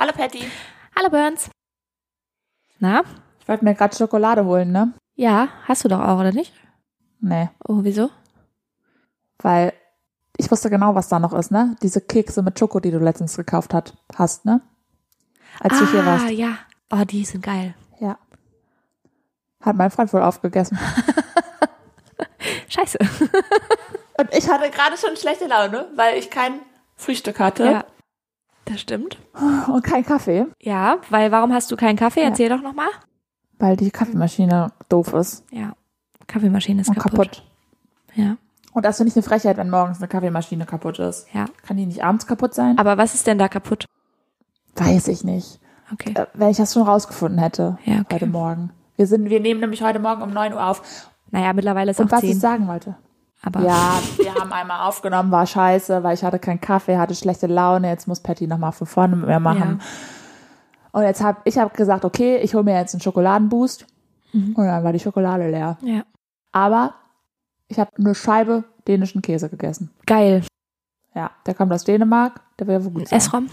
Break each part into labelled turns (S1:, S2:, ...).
S1: Hallo Patty.
S2: Hallo Burns. Na?
S1: Ich wollte mir gerade Schokolade holen, ne?
S2: Ja, hast du doch auch, oder nicht?
S1: Nee.
S2: Oh, wieso?
S1: Weil ich wusste genau, was da noch ist, ne? Diese Kekse mit Schoko, die du letztens gekauft hat, hast, ne? Als
S2: ah,
S1: du hier warst.
S2: ja. Oh, die sind geil.
S1: Ja. Hat mein Freund wohl aufgegessen.
S2: Scheiße.
S1: Und ich hatte gerade schon schlechte Laune, weil ich kein Frühstück hatte.
S2: Ja. Das stimmt.
S1: Und kein Kaffee.
S2: Ja, weil warum hast du keinen Kaffee?
S1: Ja.
S2: Erzähl doch nochmal.
S1: Weil die Kaffeemaschine doof ist.
S2: Ja. Kaffeemaschine ist
S1: Und
S2: kaputt.
S1: kaputt.
S2: Ja.
S1: Und das finde ich eine Frechheit, wenn morgens eine Kaffeemaschine kaputt ist.
S2: Ja.
S1: Kann die nicht abends kaputt sein?
S2: Aber was ist denn da kaputt?
S1: Weiß ich nicht.
S2: Okay.
S1: Äh, Wenn ich das schon rausgefunden hätte.
S2: Ja, okay.
S1: Heute Morgen. Wir sind, wir nehmen nämlich heute Morgen um 9 Uhr auf.
S2: Naja, mittlerweile ist
S1: Und
S2: auch
S1: was ich
S2: zehn.
S1: sagen wollte.
S2: Aber
S1: Ja, wir haben einmal aufgenommen, war scheiße, weil ich hatte keinen Kaffee, hatte schlechte Laune. Jetzt muss Patty nochmal von vorne mit mir machen. Und jetzt habe ich hab gesagt, okay, ich hole mir jetzt einen Schokoladenboost.
S2: Mhm.
S1: Und dann war die Schokolade leer.
S2: ja.
S1: Aber ich habe eine Scheibe dänischen Käse gegessen.
S2: Geil.
S1: Ja, der kommt aus Dänemark, der wäre wohl gut sein.
S2: Esrom?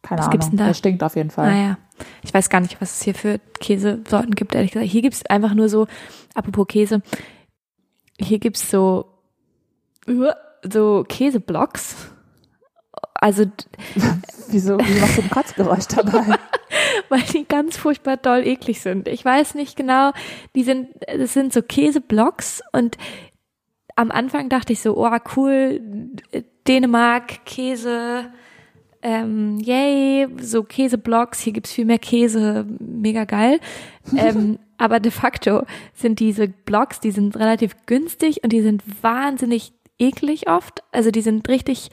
S1: Keine
S2: was
S1: Ahnung,
S2: gibt's denn da?
S1: der stinkt auf jeden Fall.
S2: Naja. Ich weiß gar nicht, was es hier für Käsesorten gibt, ehrlich gesagt. Hier gibt es einfach nur so, apropos Käse, hier gibt es so, so Käseblocks. Also,
S1: Wieso, wie machst du ein Kotzgeräusch dabei?
S2: weil die ganz furchtbar doll eklig sind. Ich weiß nicht genau, die sind, das sind so Käseblocks und am Anfang dachte ich so, oh cool, Dänemark, Käse, ähm, yay, so Käseblocks, hier gibt's viel mehr Käse, mega geil. ähm, aber de facto sind diese Blocks, die sind relativ günstig und die sind wahnsinnig eklig oft. Also die sind richtig,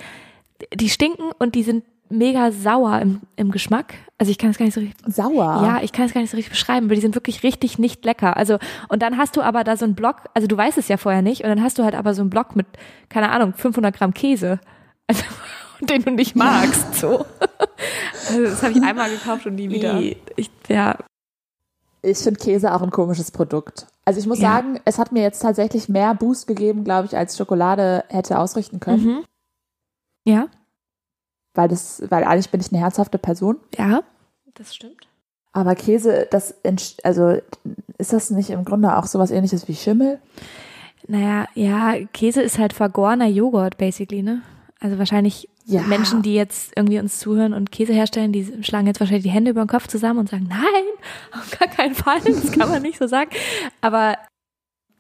S2: die stinken und die sind mega sauer im, im Geschmack. Also ich kann es gar nicht so richtig
S1: Sauer.
S2: ja, ich kann es gar nicht so richtig beschreiben, weil die sind wirklich richtig nicht lecker. Also, und dann hast du aber da so einen Block, also du weißt es ja vorher nicht, und dann hast du halt aber so einen Block mit, keine Ahnung, 500 Gramm Käse. Also, den du nicht magst, so. Also, das habe ich einmal gekauft und nie wieder. Ich, ja,
S1: Ich finde Käse auch ein komisches Produkt. Also ich muss
S2: Ja.
S1: sagen, es hat mir jetzt tatsächlich mehr Boost gegeben, glaube ich, als Schokolade hätte ausrichten können.
S2: mhm. Ja,
S1: Weil das, weil eigentlich bin ich eine herzhafte Person.
S2: ja, das stimmt.
S1: Aber Käse, das, entsch- also ist das nicht im Grunde auch sowas ähnliches wie Schimmel?
S2: Naja, ja, Käse ist halt vergorener Joghurt, basically, ne? Also wahrscheinlich
S1: Ja.
S2: Menschen, die jetzt irgendwie uns zuhören und Käse herstellen, die schlagen jetzt wahrscheinlich die Hände über den Kopf zusammen und sagen, nein, auf gar keinen Fall, das kann man nicht so sagen. Aber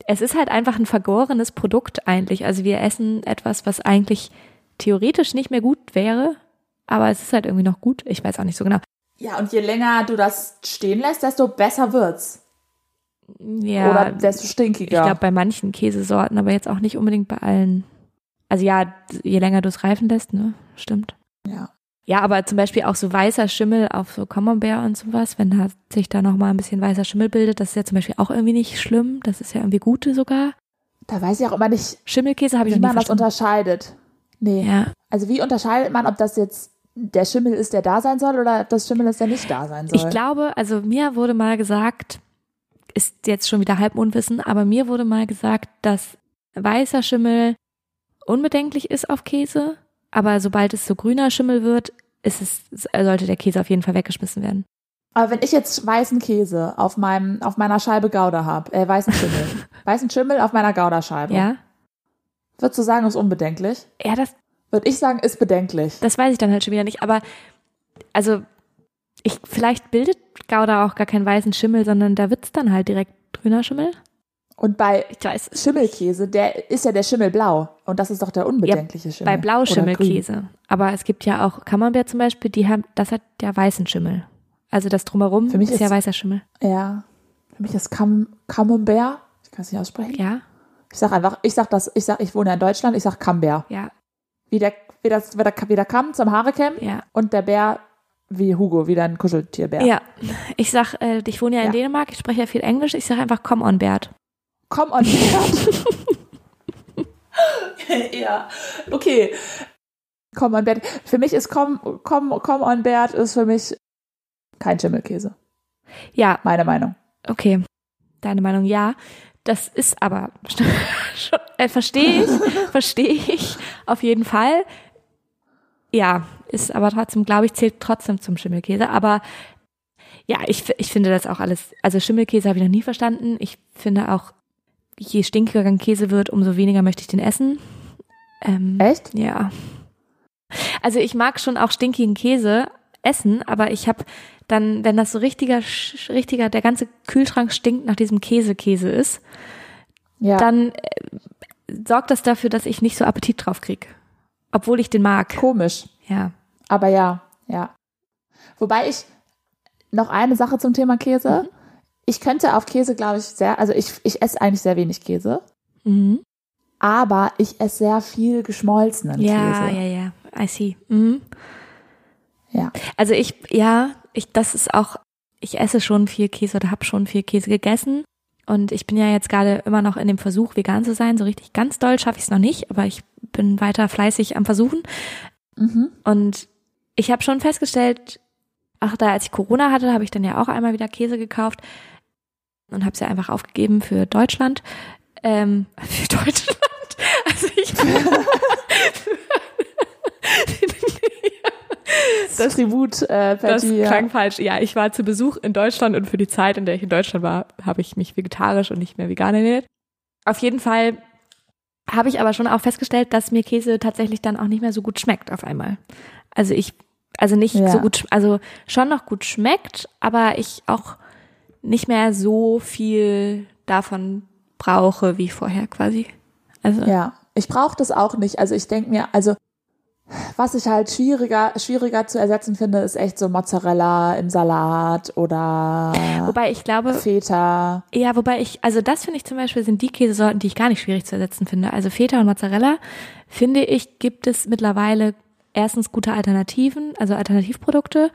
S2: es ist halt einfach ein vergorenes Produkt eigentlich. Also wir essen etwas, was eigentlich theoretisch nicht mehr gut wäre, aber es ist halt irgendwie noch gut. Ich weiß auch nicht so genau.
S1: Ja, und je länger du das stehen lässt, desto besser wird's.
S2: Ja,
S1: Oder desto
S2: ich
S1: stinkiger.
S2: glaube bei manchen Käsesorten, aber jetzt auch nicht unbedingt bei allen. Also ja, je länger du es reifen lässt, ne, stimmt.
S1: ja.
S2: Ja, aber zum Beispiel auch so weißer Schimmel auf so Camembert und sowas, wenn da sich da nochmal ein bisschen weißer Schimmel bildet, das ist ja zum Beispiel auch irgendwie nicht schlimm. Das ist ja irgendwie gute sogar.
S1: Da weiß ich auch immer nicht,
S2: Schimmelkäse habe ich
S1: wie
S2: noch nie
S1: man das unterscheidet. Nee.
S2: Ja,
S1: Also wie unterscheidet man, ob das jetzt der Schimmel ist, der da sein soll, oder ob das Schimmel ist, der nicht da sein soll?
S2: ich glaube, also mir wurde mal gesagt, ist jetzt schon wieder Halbunwissen, aber mir wurde mal gesagt, dass weißer Schimmel unbedenklich ist auf Käse, aber sobald es so grüner Schimmel wird, ist es, sollte der Käse auf jeden Fall weggeschmissen werden.
S1: Aber wenn ich jetzt weißen Käse auf meinem, auf meiner Scheibe Gouda habe, äh, weißen Schimmel, weißen Schimmel auf meiner Gouda-Scheibe,
S2: Ja?
S1: würdest du sagen, ist unbedenklich?
S2: Ja, das,
S1: Würde ich sagen, ist bedenklich.
S2: Das weiß ich dann halt schon wieder nicht, aber also ich vielleicht bildet Gouda auch gar keinen weißen Schimmel, sondern da wird's dann halt direkt grüner Schimmel.
S1: Und bei
S2: Ich weiß. es
S1: Schimmelkäse, der ist ja der Schimmel blau. Und das ist doch der unbedenkliche Schimmel.
S2: Bei. Blauschimmelkäse. Aber es gibt ja auch Camembert zum Beispiel, die haben, das hat ja weißen Schimmel. Also das drumherum
S1: Für mich
S2: ist ja weißer Schimmel.
S1: Ja. Für mich ist Cam Camembert. Ich kann es nicht aussprechen.
S2: Ja,
S1: Ich sag einfach, ich sag das, ich sag, ich wohne ja in Deutschland, ich sag Camembert.
S2: ja,
S1: Wie der, wie das, wie der, wie der Kamm zum Haare kämmen
S2: ja.
S1: und der Bär wie Hugo, wie dein Kuscheltierbär.
S2: Ja, ich sag, äh, ich wohne ja in
S1: Ja.
S2: Dänemark, ich spreche ja viel Englisch, ich sag einfach Come on Bert.
S1: Komm on, Bert. ja, okay. Komm on, Bert. Für mich ist Komm, komm, komm on, Bert ist für mich kein Schimmelkäse.
S2: Ja,
S1: Meine Meinung.
S2: okay. Deine Meinung, ja. Das ist aber, schon, äh, verstehe ich, verstehe ich, auf jeden Fall. Ja, ist aber trotzdem, glaube ich, zählt trotzdem zum Schimmelkäse. Aber ja, ich, ich finde das auch alles, also Schimmelkäse habe ich noch nie verstanden. Ich finde auch, je stinkiger ein Käse wird, umso weniger möchte ich den essen. Ähm,
S1: Echt?
S2: Ja. Also ich mag schon auch stinkigen Käse essen, aber ich habe dann, wenn das so richtiger, richtiger, der ganze Kühlschrank stinkt nach diesem Käse-Käse ist,
S1: Ja.
S2: dann äh, sorgt das dafür, dass ich nicht so Appetit drauf krieg. Obwohl ich den mag.
S1: Komisch.
S2: Ja.
S1: Aber ja, ja. Wobei ich noch eine Sache zum Thema Käse. Ich könnte auf Käse, glaube ich, sehr, also ich, ich esse eigentlich sehr wenig Käse,
S2: Mhm.
S1: aber ich esse sehr viel geschmolzenen
S2: Ja,
S1: Käse.
S2: ja, ja. I see. Mhm.
S1: Ja.
S2: Also ich, ja, ich, das ist auch, ich esse schon viel Käse oder habe schon viel Käse gegessen. Und ich bin ja jetzt gerade immer noch in dem Versuch, vegan zu sein. So richtig ganz doll schaffe ich es noch nicht, aber ich bin weiter fleißig am Versuchen.
S1: Mhm.
S2: Und ich habe schon festgestellt, ach da, als ich Corona hatte, habe ich dann ja auch einmal wieder Käse gekauft und habe ja einfach aufgegeben für Deutschland. Ähm, für Deutschland. Also ich
S1: Das Tribut, äh,
S2: Das klang
S1: ja.
S2: falsch. Ja, ich war zu Besuch in Deutschland und für die Zeit, in der ich in Deutschland war, habe ich mich vegetarisch und nicht mehr vegan ernährt. Auf jeden Fall habe ich aber schon auch festgestellt, dass mir Käse tatsächlich dann auch nicht mehr so gut schmeckt auf einmal. Also ich, also nicht
S1: Ja.
S2: so gut, also schon noch gut schmeckt, aber ich auch nicht mehr so viel davon brauche wie vorher quasi. Also
S1: Ja, ich brauche das auch nicht. Also ich denke mir, also was ich halt schwieriger, schwieriger zu ersetzen finde, ist echt so Mozzarella im Salat oder
S2: wobei ich glaube,
S1: Feta.
S2: Ja, wobei ich, also das finde ich zum Beispiel sind die Käsesorten, die ich gar nicht schwierig zu ersetzen finde. Also Feta und Mozzarella, finde ich, gibt es mittlerweile erstens gute Alternativen, also Alternativprodukte.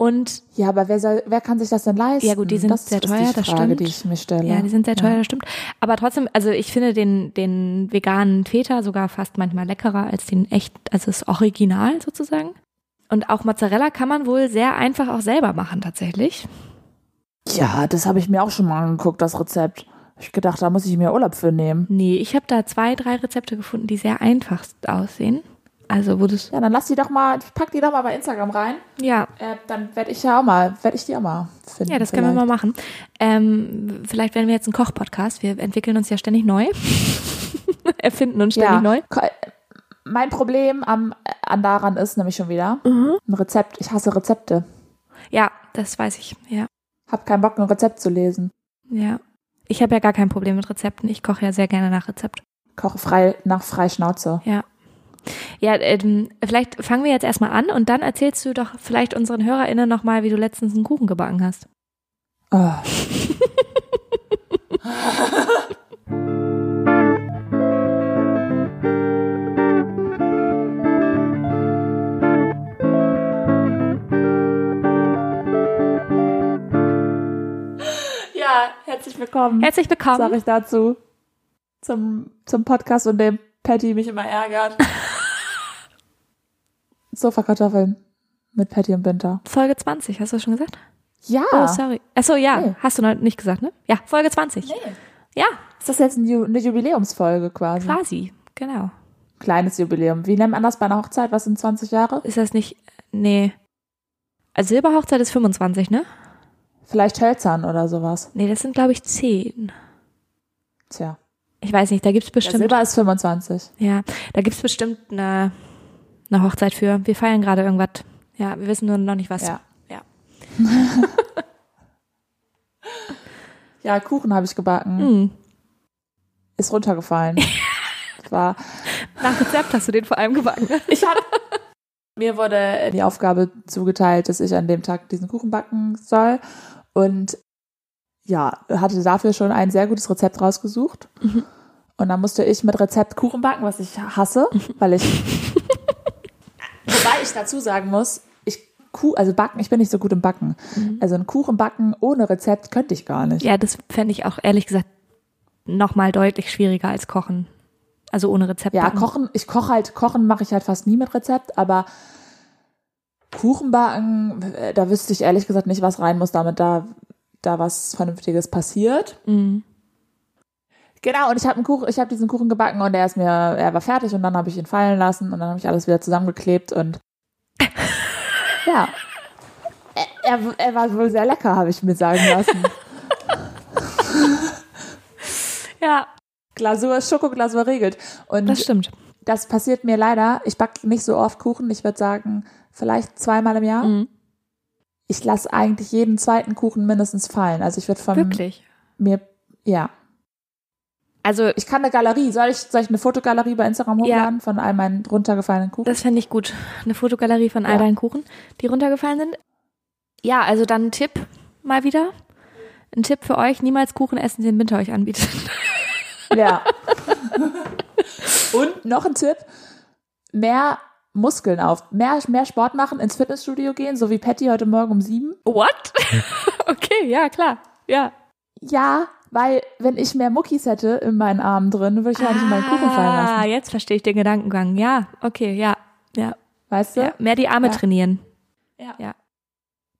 S2: Und
S1: Ja, aber wer soll, wer kann sich das denn leisten?
S2: Ja, gut, die sind
S1: das
S2: sehr
S1: ist
S2: teuer,
S1: die
S2: das
S1: Frage,
S2: stimmt.
S1: die ich mir stelle.
S2: ja, die sind sehr teuer,
S1: Ja.
S2: das stimmt. Aber trotzdem, also ich finde den, den veganen Feta sogar fast manchmal leckerer als den echt, also das Original sozusagen. Und auch Mozzarella kann man wohl sehr einfach auch selber machen tatsächlich.
S1: Ja, das habe ich mir auch schon mal angeguckt, das Rezept. Ich gedacht, da muss ich mir Urlaub für nehmen.
S2: Nee, ich habe da zwei, drei Rezepte gefunden, die sehr einfach aussehen. Also wo das,
S1: Ja, dann lass die doch mal, pack die doch mal bei Instagram rein.
S2: ja,
S1: Äh, dann werde ich ja auch mal, werde ich die auch mal finden.
S2: Ja, das können wir mal machen. Ähm, vielleicht werden wir jetzt ein Koch-Podcast. Wir entwickeln uns ja ständig neu. Erfinden uns ständig
S1: Ja.
S2: neu.
S1: Ko- Mein Problem am, an daran ist nämlich schon wieder
S2: Mhm.
S1: ein Rezept. Ich hasse Rezepte.
S2: Ja, das weiß ich. Ja,
S1: Hab keinen Bock, ein Rezept zu lesen.
S2: ja. Ich habe ja gar kein Problem mit Rezepten. Ich koche ja sehr gerne nach Rezept.
S1: Koche frei nach frei Schnauze.
S2: Ja. Ja, ähm, vielleicht fangen wir jetzt erstmal an und dann erzählst du doch vielleicht unseren HörerInnen nochmal, wie du letztens einen Kuchen gebacken hast.
S1: Oh. Ja, herzlich willkommen.
S2: Herzlich willkommen.
S1: Sag ich dazu. Zum, zum Podcast, in dem Patty mich immer ärgert. Sofakartoffeln mit Patty und Binter.
S2: Folge 20, hast du das schon gesagt?
S1: Ja.
S2: Oh, sorry. Achso, ja,
S1: Nee.
S2: hast du noch nicht gesagt, ne? Ja, Folge 20.
S1: Nee.
S2: Ja,
S1: Ist das jetzt eine Jubiläumsfolge quasi?
S2: quasi, genau.
S1: Kleines Jubiläum. Wie nennt man das bei einer Hochzeit? Was sind 20 Jahre?
S2: Ist das nicht, nee. Also Silberhochzeit ist 25, ne?
S1: Vielleicht hölzern oder sowas.
S2: Nee, das sind, glaube ich, 10.
S1: Tja.
S2: Ich weiß nicht, da gibt's
S1: Ja,
S2: bestimmt,
S1: Silber ist 25.
S2: ja, da gibt's bestimmt eine, eine Hochzeit für. Wir feiern gerade irgendwas. Ja, wir wissen nur noch nicht was.
S1: Ja.
S2: Ja.
S1: Ja, Kuchen habe ich gebacken.
S2: Hm.
S1: Ist runtergefallen. War,
S2: Nach Rezept hast du den vor allem gebacken.
S1: ich habe mir wurde die Aufgabe zugeteilt, dass ich an dem Tag diesen Kuchen backen soll und ja, hatte dafür schon ein sehr gutes Rezept rausgesucht.
S2: Mhm.
S1: Und dann musste ich mit Rezept Kuchen backen, was ich hasse, weil ich wobei ich dazu sagen muss, ich Kuh, also backen, ich bin nicht so gut im Backen. Also einen Kuchen backen ohne Rezept könnte ich gar nicht.
S2: Ja, das fände ich auch ehrlich gesagt nochmal deutlich schwieriger als kochen. Also ohne Rezept.
S1: Ja,
S2: backen.
S1: kochen, ich koche halt, kochen mache ich halt fast nie mit Rezept, aber Kuchen backen, äh, da wüsste ich ehrlich gesagt nicht, was rein muss, damit da, da was Vernünftiges passiert.
S2: Mhm.
S1: Genau, und ich habe Kuchen, ich habe diesen Kuchen gebacken und er ist mir, er war fertig und dann habe ich ihn fallen lassen und dann habe ich alles wieder zusammengeklebt und Ja. Er, er, er war wohl sehr lecker, habe ich mir sagen lassen.
S2: Ja,
S1: Glasur, Schokoglasur regelt. Und
S2: das stimmt.
S1: das passiert mir leider. Ich backe nicht so oft Kuchen. Ich würde sagen, vielleicht zweimal im Jahr.
S2: Mhm.
S1: Ich lasse eigentlich jeden zweiten Kuchen mindestens fallen. Also ich würde von
S2: Wirklich.
S1: mir, ja.
S2: Also,
S1: Ich kann eine Galerie. Soll ich, soll ich eine Fotogalerie bei Instagram
S2: Ja.
S1: hochladen von all meinen runtergefallenen Kuchen?
S2: das fände ich gut. Eine Fotogalerie von all
S1: Ja.
S2: deinen Kuchen, die runtergefallen sind. Ja, also dann ein Tipp mal wieder. Ein Tipp für euch, niemals Kuchen essen, den Winter euch anbietet.
S1: Ja. Und noch ein Tipp: mehr Muskeln auf, mehr, mehr Sport machen, ins Fitnessstudio gehen, so wie Patty heute Morgen um sieben.
S2: What? okay, ja, klar. Ja.
S1: Ja, weil wenn ich mehr Muckis hätte in meinen Armen drin, würde ich ja nicht in meinen Kuchen fallen
S2: Ah,
S1: lassen.
S2: jetzt verstehe ich den Gedankengang. Ja, okay, ja. Ja.
S1: Weißt du?
S2: ja. Mehr die Arme
S1: Ja.
S2: trainieren.
S1: Ja.
S2: Ja.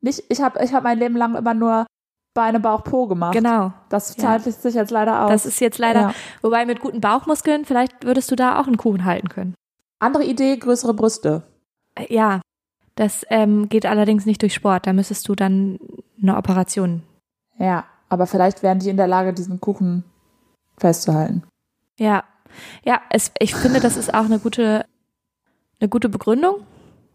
S1: Nicht, ich habe ich hab mein Leben lang immer nur Beine, Bauch, Po gemacht.
S2: Genau.
S1: Das
S2: Ja.
S1: zahlt sich jetzt leider aus.
S2: Das ist jetzt leider,
S1: Ja.
S2: wobei mit guten Bauchmuskeln, vielleicht würdest du da auch einen Kuchen halten können.
S1: Andere Idee, größere Brüste.
S2: Äh, Ja, das ähm, geht allerdings nicht durch Sport. Da müsstest du dann eine Operation.
S1: Ja, aber vielleicht wären die in der Lage, diesen Kuchen festzuhalten.
S2: Ja, ja, es, ich finde, das ist auch eine gute, eine gute Begründung,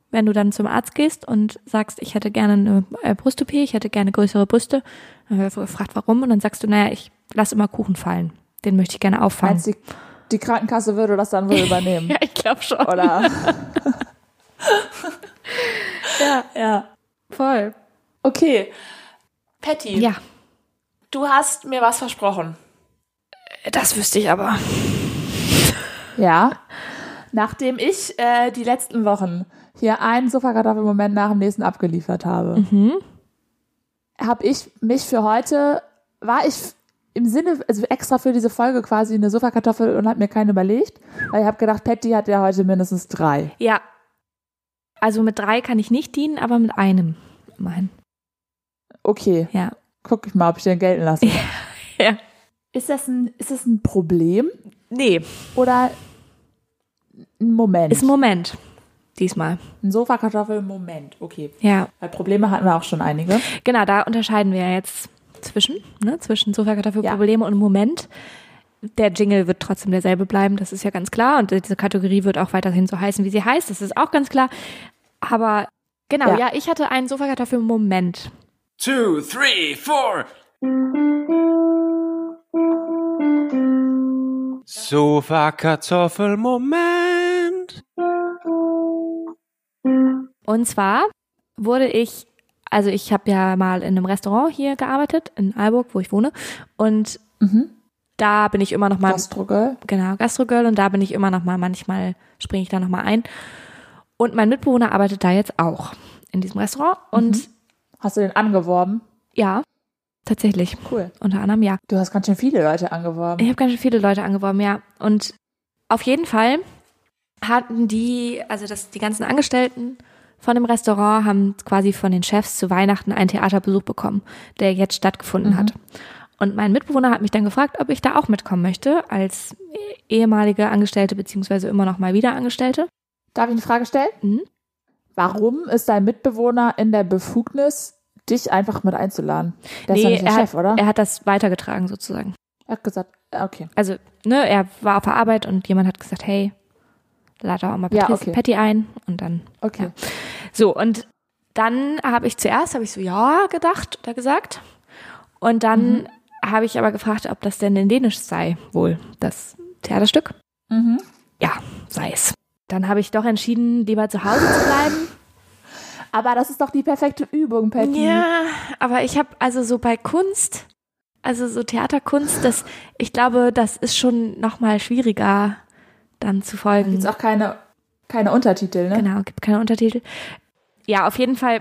S2: wenn du dann zum Arzt gehst und sagst, ich hätte gerne eine äh, Brust-OP, ich hätte gerne größere Brüste. Dann wird gefragt, warum? Und dann sagst du, naja, ich lasse immer Kuchen fallen. Den möchte ich gerne auffangen.
S1: Meinst du, die, die Krankenkasse würde das dann wohl übernehmen?
S2: Ja, ich glaube schon.
S1: Oder?
S2: Ja,
S1: ja.
S2: voll.
S1: Okay. Patty,
S2: Ja,
S1: du hast mir was versprochen.
S2: das wüsste ich aber.
S1: Ja. Nachdem ich äh, die letzten Wochen hier einen Sofakartoffelmoment nach dem nächsten abgeliefert habe,
S2: Mhm.
S1: habe ich mich für heute, war ich im Sinne, also extra für diese Folge quasi eine Sofakartoffel und habe mir keine überlegt, weil ich habe gedacht, Patty hat ja heute mindestens drei.
S2: Ja. Also mit drei kann ich nicht dienen, aber mit einem immerhin.
S1: Okay,
S2: Ja.
S1: Guck ich mal, ob ich den gelten lasse.
S2: Ja.
S1: Ist das ein, ist das ein Problem
S2: Nee,
S1: oder ein Moment?
S2: ist ein Moment. Diesmal.
S1: ein Sofakartoffel-Moment, okay.
S2: Ja.
S1: Weil Probleme hatten wir auch schon einige.
S2: Genau, da unterscheiden wir jetzt zwischen, ne, zwischen Sofakartoffelprobleme und Moment. Der Jingle wird trotzdem derselbe bleiben, das ist ja ganz klar. Und diese Kategorie wird auch weiterhin so heißen, wie sie heißt, das ist auch ganz klar. Aber genau,
S1: Ja.
S2: ja, ich hatte einen Sofakartoffel-Moment.
S3: Two, three, four. Sofa Kartoffelmoment.
S2: Und zwar wurde ich, also ich habe ja mal in einem Restaurant hier gearbeitet, in Aalburg, wo ich wohne. Und
S1: Mhm.
S2: da bin ich immer noch mal
S1: Gastrogirl.
S2: genau, Gastrogirl und da bin ich immer noch mal, manchmal springe ich da noch mal ein. Und mein Mitbewohner arbeitet da jetzt auch in diesem Restaurant und
S1: Hast du den angeworben?
S2: ja, tatsächlich,
S1: Cool.
S2: unter anderem ja.
S1: Du hast ganz schön viele Leute angeworben.
S2: Ich habe ganz schön viele Leute angeworben, ja. Und auf jeden Fall hatten die, also das, die ganzen Angestellten von dem Restaurant haben quasi von den Chefs zu Weihnachten einen Theaterbesuch bekommen, der jetzt stattgefunden hat. Und mein Mitbewohner hat mich dann gefragt, ob ich da auch mitkommen möchte, als ehemalige Angestellte beziehungsweise immer noch mal wieder Angestellte.
S1: Darf ich eine Frage stellen?
S2: Mhm.
S1: Warum ist dein Mitbewohner in der Befugnis, dich einfach mit einzuladen? Der ist ja nicht der
S2: er,
S1: Chef,
S2: hat,
S1: oder?
S2: er hat das weitergetragen sozusagen.
S1: Er hat gesagt, äh, okay.
S2: Also, ne, er war auf der Arbeit und jemand hat gesagt, hey, lade auch mal
S1: Ja,
S2: Patrice,
S1: okay.
S2: Patty ein und dann
S1: Okay.
S2: So, und dann habe ich zuerst, habe ich so, ja, gedacht oder gesagt. Und dann
S1: Mhm.
S2: habe ich aber gefragt, ob das denn in Dänisch sei, wohl, das Theaterstück.
S1: Mhm.
S2: Ja, sei es. Dann habe ich doch entschieden, lieber zu Hause zu bleiben.
S1: Aber das ist doch die perfekte Übung, Patty.
S2: Ja, aber ich habe also so bei Kunst, also so Theaterkunst, das, ich glaube, das ist schon noch mal schwieriger dann zu
S1: Da
S2: folgen.
S1: gibt's auch keine, keine Untertitel, ne?
S2: Genau, gibt keine Untertitel. Ja, auf jeden Fall.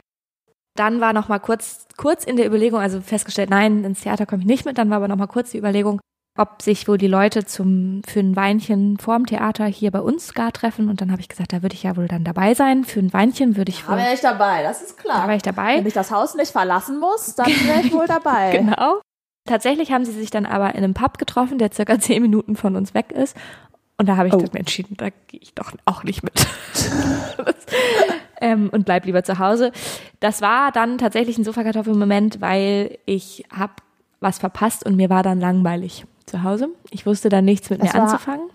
S2: Dann war noch mal kurz, kurz in der Überlegung, also festgestellt, nein, ins Theater komme ich nicht mit. Dann war aber noch mal kurz die Überlegung, ob sich wohl die Leute zum für ein Weinchen vorm Theater hier bei uns gar treffen. Und dann habe ich gesagt, da würde ich ja wohl dann dabei sein. Für ein Weinchen würde ich
S1: Da
S2: wohl,
S1: wäre ich dabei, das ist
S2: da
S1: klar.
S2: wäre ich dabei.
S1: Wenn ich das Haus nicht verlassen muss, dann wäre ich wohl dabei.
S2: Genau. Tatsächlich haben sie sich dann aber in einem Pub getroffen, der circa zehn Minuten von uns weg ist. Und da habe ich
S1: Oh.
S2: dann entschieden, da gehe ich doch auch nicht mit. ähm, und bleib lieber zu Hause. Das war dann tatsächlich ein Sofakartoffel-Moment, weil ich habe was verpasst und mir war dann langweilig zu Hause. Ich wusste dann nichts mit
S1: Das
S2: mir
S1: war-
S2: anzufangen.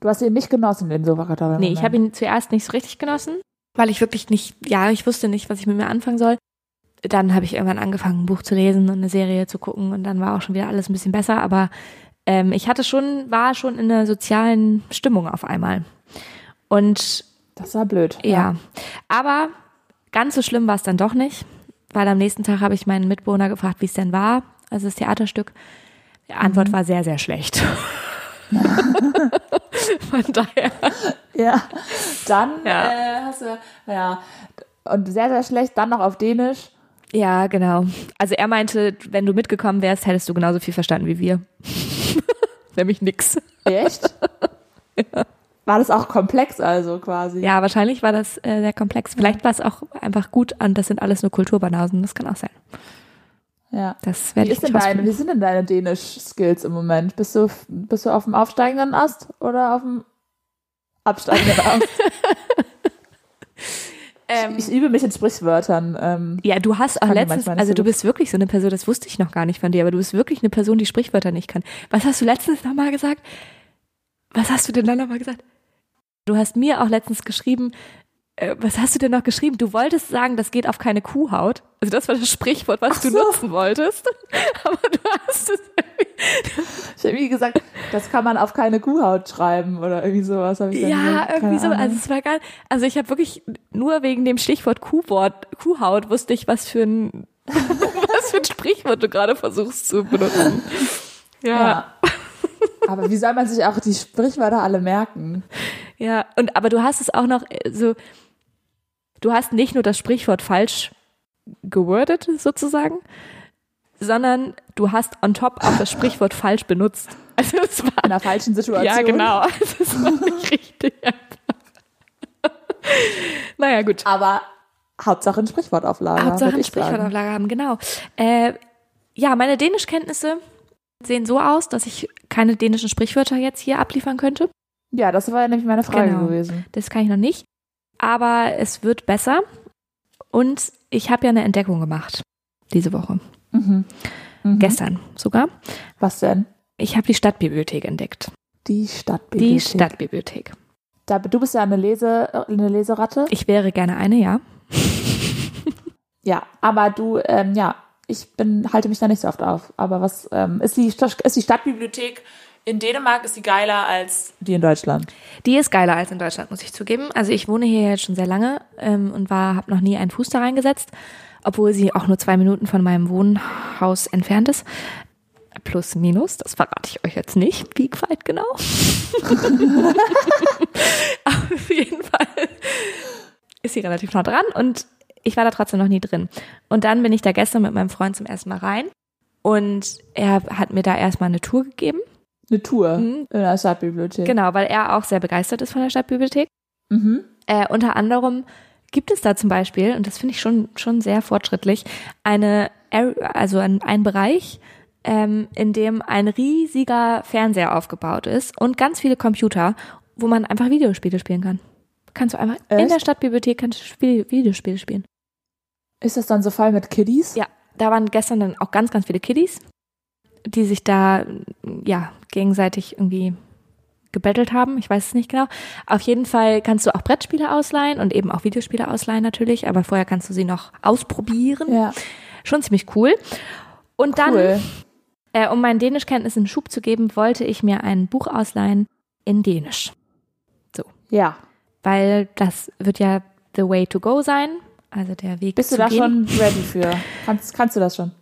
S1: Du hast ihn nicht genossen, den Sofakartoffeln.
S2: Nee, ich habe ihn zuerst nicht so richtig genossen, weil ich wirklich nicht, ja, ich wusste nicht, was ich mit mir anfangen soll. Dann habe ich irgendwann angefangen, ein Buch zu lesen und eine Serie zu gucken und dann war auch schon wieder alles ein bisschen besser, aber ähm, ich hatte schon, war schon in einer sozialen Stimmung auf einmal. Und
S1: Das war blöd.
S2: ja, aber ganz so schlimm war es dann doch nicht, weil am nächsten Tag habe ich meinen Mitbewohner gefragt, wie es denn war, also das Theaterstück. Die Antwort
S1: Mhm.
S2: war sehr, sehr schlecht. Von daher.
S1: Ja. Dann
S2: Ja.
S1: Äh, hast du, ja. Und sehr, sehr schlecht, dann noch auf Dänisch.
S2: Ja, genau. Also er meinte, wenn du mitgekommen wärst, hättest du genauso viel verstanden wie wir. Nämlich nix.
S1: Echt? War das auch komplex also quasi?
S2: Ja, wahrscheinlich war das äh, sehr komplex. Vielleicht war es auch einfach gut und das sind alles nur Kulturbanausen. Das kann auch sein.
S1: Ja.
S2: Das
S1: Wie,
S2: werde ich
S1: ist denn deine, wie sind denn deine Dänisch-Skills im Moment? Bist du, bist du auf dem aufsteigenden Ast oder auf dem absteigenden Ast?
S2: Ähm,
S1: ich übe mich in Sprichwörtern. Ähm,
S2: ja, du hast auch
S1: ich
S2: letztens, also
S1: so
S2: du bist wirklich so eine Person, das wusste ich noch gar nicht von dir, aber du bist wirklich eine Person, die Sprichwörter nicht kann. Was hast du letztens nochmal gesagt? Was hast du denn dann nochmal gesagt? Du hast mir auch letztens geschrieben, äh, was hast du denn noch geschrieben? Du wolltest sagen, das geht auf keine Kuhhaut. Also das war das Sprichwort, was
S1: Ach
S2: du
S1: so.
S2: nutzen wolltest. Aber du hast es
S1: ich habe wie gesagt, das kann man auf keine Kuhhaut schreiben oder irgendwie sowas. Hab ich
S2: Ja,
S1: gesagt.
S2: irgendwie so. Also es war geil. Also ich habe wirklich nur wegen dem Stichwort Kuhwort, Kuhhaut wusste ich, was für ein was für ein Sprichwort du gerade versuchst zu benutzen. Ja.
S1: ja. Aber wie soll man sich auch die Sprichwörter alle merken?
S2: Ja, und aber du hast es auch noch äh, so du hast nicht nur das Sprichwort falsch gewordet sozusagen, sondern du hast on top auch das Sprichwort falsch benutzt. Also es war
S1: In einer falschen Situation.
S2: ja genau, also es war nicht richtig. naja, gut.
S1: Aber Hauptsache ein Sprichwortauflage.
S2: Hauptsache
S1: würd
S2: ein. Sprichwortauflage haben, genau. Äh, ja, meine Dänischkenntnisse sehen so aus, dass ich keine dänischen Sprichwörter jetzt hier abliefern könnte.
S1: Ja, das war ja nämlich meine Frage
S2: Genau.
S1: gewesen.
S2: Das kann ich noch nicht. Aber es wird besser. Und ich habe ja eine Entdeckung gemacht diese Woche.
S1: Mhm. Mhm.
S2: Gestern sogar.
S1: Was denn?
S2: Ich habe die Stadtbibliothek entdeckt.
S1: Die Stadtbibliothek.
S2: Die Stadtbibliothek.
S1: Da, du bist ja eine, Lese, eine Leseratte.
S2: Ich wäre gerne eine, ja.
S1: Ja, aber du, ähm, ja, ich bin, halte mich da nicht so oft auf. Aber was ähm, ist, die, ist die Stadtbibliothek in Dänemark, ist die geiler als die in Deutschland?
S2: Die ist geiler als in Deutschland, muss ich zugeben. Also ich wohne hier jetzt schon sehr lange ähm, und war, habe noch nie einen Fuß da reingesetzt, obwohl sie auch nur zwei Minuten von meinem Wohnhaus entfernt ist. Plus, minus, das verrate ich euch jetzt nicht, wie weit genau. Aber auf jeden Fall ist sie relativ nah dran und ich war da trotzdem noch nie drin. Und dann bin ich da gestern mit meinem Freund zum ersten Mal rein und er hat mir da erstmal eine Tour gegeben.
S1: Eine Tour
S2: Mhm.
S1: in der Stadtbibliothek.
S2: Genau, weil er auch sehr begeistert ist von der Stadtbibliothek.
S1: Mhm.
S2: Äh, unter anderem gibt es da zum Beispiel, und das finde ich schon, schon sehr fortschrittlich, eine, also ein, ein Bereich, ähm, in dem ein riesiger Fernseher aufgebaut ist und ganz viele Computer, wo man einfach Videospiele spielen kann. Kannst du einfach in
S1: Echt?
S2: der Stadtbibliothek kannst du Spiel, Videospiele spielen.
S1: Ist das dann so voll mit Kiddies?
S2: Ja, da waren gestern dann auch ganz, ganz viele Kiddies, die sich da ja gegenseitig irgendwie gebettelt haben. Ich weiß es nicht genau. Auf jeden Fall kannst du auch Brettspiele ausleihen und eben auch Videospiele ausleihen natürlich, aber vorher kannst du sie noch ausprobieren.
S1: Ja,
S2: Schon ziemlich cool. Und dann,
S1: cool.
S2: äh, um meinen Dänischkenntnissen einen Schub zu geben, wollte ich mir ein Buch ausleihen in Dänisch.
S1: Ja.
S2: Weil das wird ja the way to go sein. Also der Weg
S1: Bist du
S2: zu
S1: da
S2: gehen.
S1: schon ready für? Kannst, kannst du das schon?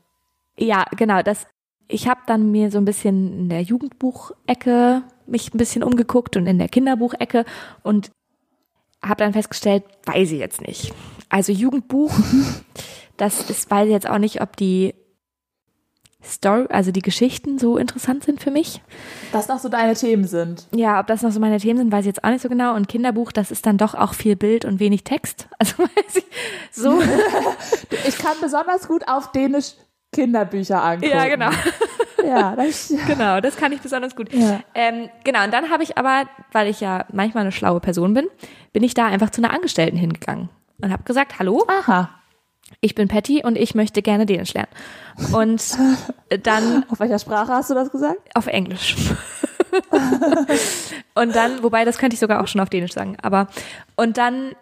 S2: Ja, genau. Das, ich habe dann mir so ein bisschen in der Jugendbuchecke mich ein bisschen umgeguckt und in der Kinderbuchecke und habe dann festgestellt, weiß ich jetzt nicht. Also Jugendbuch, das ist, weiß ich jetzt auch nicht, ob die Story, also die Geschichten so interessant sind für mich.
S1: Das noch so deine Themen sind.
S2: Ja, ob das noch so meine Themen sind, weiß ich jetzt auch nicht so genau. Und Kinderbuch, das ist dann doch auch viel Bild und wenig Text. Also weiß ich, so.
S1: Ich kann besonders gut auf Dänisch Kinderbücher angucken.
S2: ja, genau.
S1: Ja, das,
S2: Genau, das kann ich besonders gut.
S1: Ja.
S2: Ähm, genau, und dann habe ich aber, weil ich ja manchmal eine schlaue Person bin, bin ich da einfach zu einer Angestellten hingegangen und habe gesagt, hallo,
S1: Aha.
S2: ich bin Patty und ich möchte gerne Dänisch lernen. Und dann
S1: Auf welcher Sprache hast du das gesagt?
S2: auf Englisch. und dann, wobei das könnte ich sogar auch schon auf Dänisch sagen, aber und dann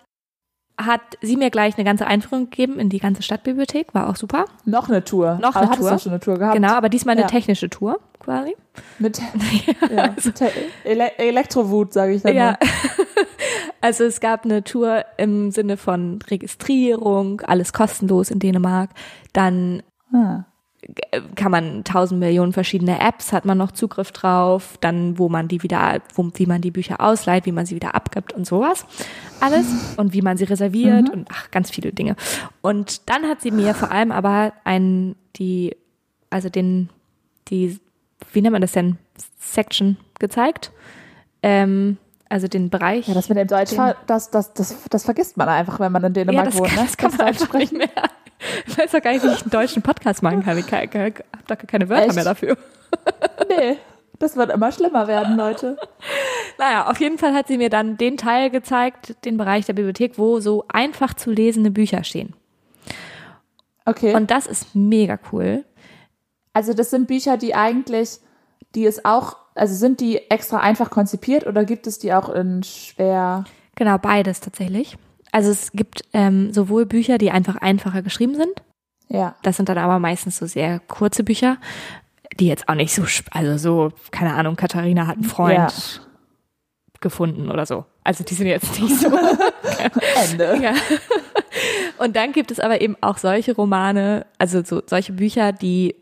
S2: hat sie mir gleich eine ganze Einführung gegeben in die ganze Stadtbibliothek, war auch super.
S1: Noch eine Tour.
S2: Noch
S1: aber
S2: eine Tour.
S1: du schon eine Tour gehabt?
S2: Genau, aber diesmal eine
S1: Ja.
S2: technische Tour quasi.
S1: Mit ja, Te- Ele Elektrowut, sage ich dann
S2: Ja.
S1: mal.
S2: Also es gab eine Tour im Sinne von Registrierung, alles kostenlos in Dänemark. Dann
S1: Ah.
S2: Kann man tausend Millionen verschiedene Apps, hat man noch Zugriff drauf, dann wo man die wieder, wo, wie man die Bücher ausleiht, wie man sie wieder abgibt und sowas. Alles. Und wie man sie reserviert und ach, ganz viele Dinge. Und dann hat sie mir vor allem aber einen, die, also den, die, wie nennt man das denn? Section gezeigt. Ähm, also den Bereich.
S1: Ja, das mit dem Deutsch, das, das, das, das vergisst man einfach, wenn man in
S2: Ja,
S1: Dänemark
S2: das,
S1: wohnt. Ne?
S2: das kann man einfach nicht mehr. Ich weiß doch gar nicht, wie ich einen deutschen Podcast machen kann. Ich kann- kann- hab da gar keine Wörter
S1: Echt?
S2: mehr dafür.
S1: Nee, das wird immer schlimmer werden, Leute.
S2: Naja, auf jeden Fall hat sie mir dann den Teil gezeigt, den Bereich der Bibliothek, wo so einfach zu lesende Bücher stehen.
S1: Okay.
S2: Und das ist mega cool.
S1: also das sind Bücher, die eigentlich, die es auch, also sind die extra einfach konzipiert oder gibt es die auch in schwer?
S2: Genau, beides tatsächlich. Also es gibt ähm, sowohl Bücher, die einfach einfacher geschrieben sind.
S1: Ja.
S2: Das sind dann aber meistens so sehr kurze Bücher, die jetzt auch nicht so, sp- also so, keine Ahnung, Katharina hat einen Freund
S1: Ja.
S2: gefunden oder so. Also die sind jetzt nicht so
S1: Ende.
S2: Ja. Und dann gibt es aber eben auch solche Romane, also so solche Bücher, die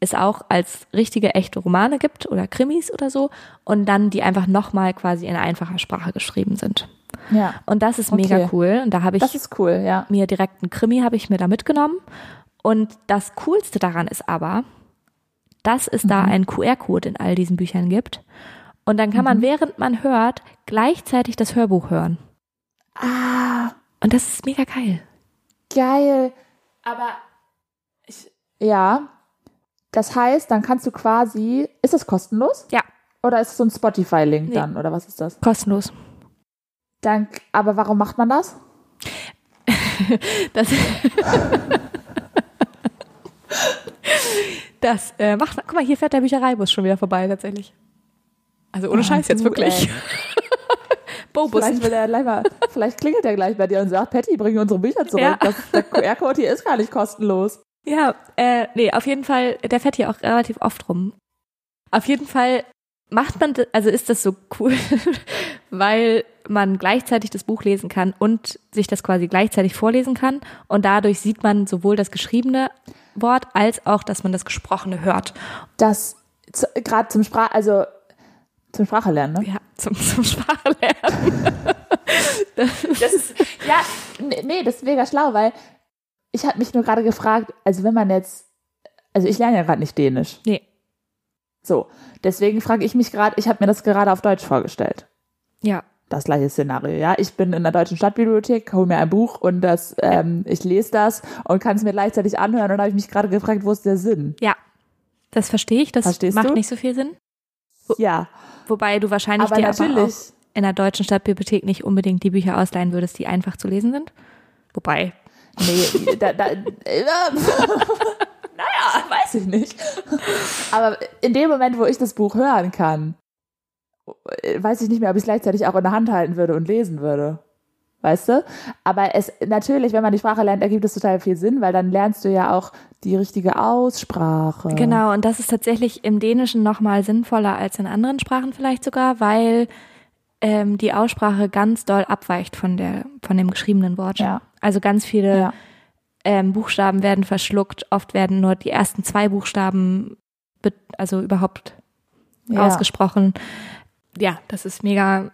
S2: es auch als richtige, echte Romane gibt oder Krimis oder so und dann die einfach nochmal quasi in einfacher Sprache geschrieben sind.
S1: Ja.
S2: Und das ist
S1: Okay.
S2: mega cool. Und da habe ich
S1: Das ist cool, ja.
S2: mir direkt einen Krimi habe ich mir da mitgenommen. Und das Coolste daran ist aber, dass es da einen QR-Code in all diesen Büchern gibt. Und dann kann man, während man hört, gleichzeitig das Hörbuch hören.
S1: Ah,
S2: Und das ist mega geil.
S1: geil. Aber ich, ja. Das heißt, dann kannst du quasi, ist es kostenlos?
S2: Ja.
S1: Oder ist es so ein Spotify-Link
S2: Nee.
S1: dann? Oder was ist das?
S2: Kostenlos.
S1: Dann, aber warum macht man das?
S2: Das, das äh, macht, guck mal, hier fährt der Büchereibus schon wieder vorbei, tatsächlich. Also ohne
S1: Ah,
S2: Scheiß jetzt
S1: du,
S2: wirklich. Bobus.
S1: Vielleicht, mal, vielleicht klingelt er gleich bei dir und sagt, Patty, bring unsere Bücher zurück.
S2: Ja.
S1: Das, der QR-Code hier ist gar nicht kostenlos.
S2: Ja, äh, nee, auf jeden Fall, der fährt hier auch relativ oft rum. Auf jeden Fall macht man, das- also ist das so cool, weil man gleichzeitig das Buch lesen kann und sich das quasi gleichzeitig vorlesen kann und dadurch sieht man sowohl das geschriebene Wort als auch, dass man das gesprochene hört.
S1: Das gerade zum Sprach, also zum Sprache lernen, ne?
S2: Ja, zum, zum Sprachlernen.
S1: Das ist, ja, nee, nee, das ist mega schlau, weil ich habe mich nur gerade gefragt, also wenn man jetzt, also ich lerne ja gerade nicht Dänisch.
S2: Nee.
S1: So, deswegen frage ich mich gerade, ich habe mir das gerade auf Deutsch vorgestellt.
S2: Ja,
S1: Das gleiche Szenario, ja. Ich bin in der deutschen Stadtbibliothek, hole mir ein Buch und das, ähm, ich lese das und kann es mir gleichzeitig anhören. Und habe ich mich gerade gefragt, wo ist der Sinn?
S2: ja. Das verstehe ich, das
S1: Verstehst
S2: macht
S1: du?
S2: nicht so viel Sinn.
S1: Ja,
S2: Wobei du wahrscheinlich
S1: aber
S2: dir aber
S1: natürlich.
S2: auch in der deutschen Stadtbibliothek nicht unbedingt die Bücher ausleihen würdest, die einfach zu lesen sind. Wobei,
S1: Nee, da, da, äh, naja, weiß ich nicht. Aber in dem Moment, wo ich das Buch hören kann, weiß ich nicht mehr, ob ich es gleichzeitig auch in der Hand halten würde und lesen würde. Weißt du? Aber es natürlich, wenn man die Sprache lernt, ergibt es total viel Sinn, weil dann lernst du ja auch die richtige Aussprache.
S2: Genau, und das ist tatsächlich im Dänischen nochmal sinnvoller als in anderen Sprachen vielleicht sogar, weil ähm, die Aussprache ganz doll abweicht von der von dem geschriebenen Wort.
S1: Ja.
S2: Also ganz viele
S1: Ja.
S2: Ähm, Buchstaben werden verschluckt, oft werden nur die ersten zwei Buchstaben be- also überhaupt
S1: Ja.
S2: ausgesprochen. Ja, das ist mega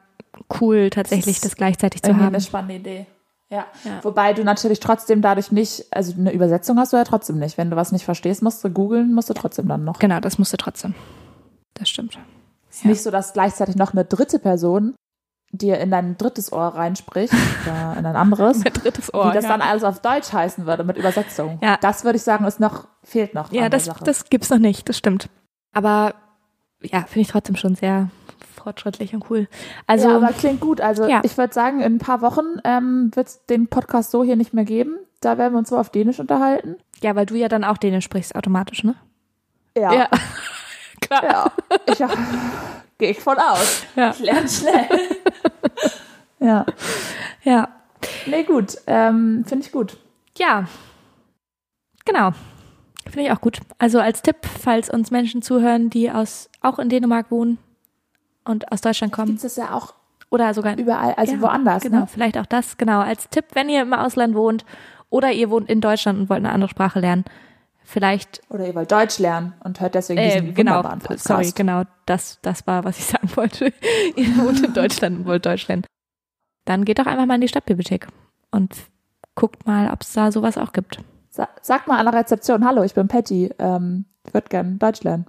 S2: cool, tatsächlich
S1: Das
S2: das gleichzeitig zu haben.
S1: eine spannende Idee. Ja.
S2: Ja.
S1: Wobei du natürlich trotzdem dadurch nicht, also eine Übersetzung hast du ja trotzdem nicht. Wenn du was nicht verstehst, musst du googeln, musst du trotzdem dann noch.
S2: Genau, das musste trotzdem. Das stimmt.
S1: ist nicht so, dass gleichzeitig noch eine dritte Person dir in dein drittes Ohr reinspricht oder in ein anderes,
S2: Mein drittes
S1: wie das dann alles auf Deutsch heißen würde mit Übersetzung.
S2: Ja.
S1: Das würde ich sagen, ist noch, fehlt noch.
S2: Ja, das,
S1: Sache.
S2: das gibt's noch nicht, das stimmt. Aber ja, finde ich trotzdem schon sehr fortschrittlich und cool. Also,
S1: ja, aber klingt gut. Also
S2: Ja.
S1: ich würde sagen, in ein paar Wochen ähm, wird es den Podcast so hier nicht mehr geben. Da werden wir uns so auf Dänisch unterhalten.
S2: ja, weil du ja dann auch Dänisch sprichst automatisch, ne?
S1: Ja.
S2: Klar.
S1: ja. Ich gehe ich von aus.
S2: Ja.
S1: Ich lerne schnell. ja.
S2: Ja.
S1: Nee, gut. Ähm, Finde ich gut.
S2: Ja. Genau. Finde ich auch gut. Also als Tipp, falls uns Menschen zuhören, die aus auch in Dänemark wohnen und aus Deutschland kommen
S1: Gibt es ja auch
S2: oder sogar
S1: überall, also
S2: Ja,
S1: woanders.
S2: Genau,
S1: Ne?
S2: vielleicht auch das, genau. Als Tipp, wenn ihr im Ausland wohnt oder ihr wohnt in Deutschland und wollt eine andere Sprache lernen, vielleicht,
S1: Oder ihr wollt Deutsch lernen und hört deswegen
S2: äh,
S1: diesen
S2: genau,
S1: wunderbaren Podcast.
S2: sorry, genau, das, das war, was ich sagen wollte. ihr wohnt in Deutschland und wollt Deutsch lernen. Dann geht doch einfach mal in die Stadtbibliothek und guckt mal, ob es da sowas auch gibt.
S1: Sa sag mal an der Rezeption, hallo, ich bin Patty. Ähm, ich würde gerne Deutsch lernen.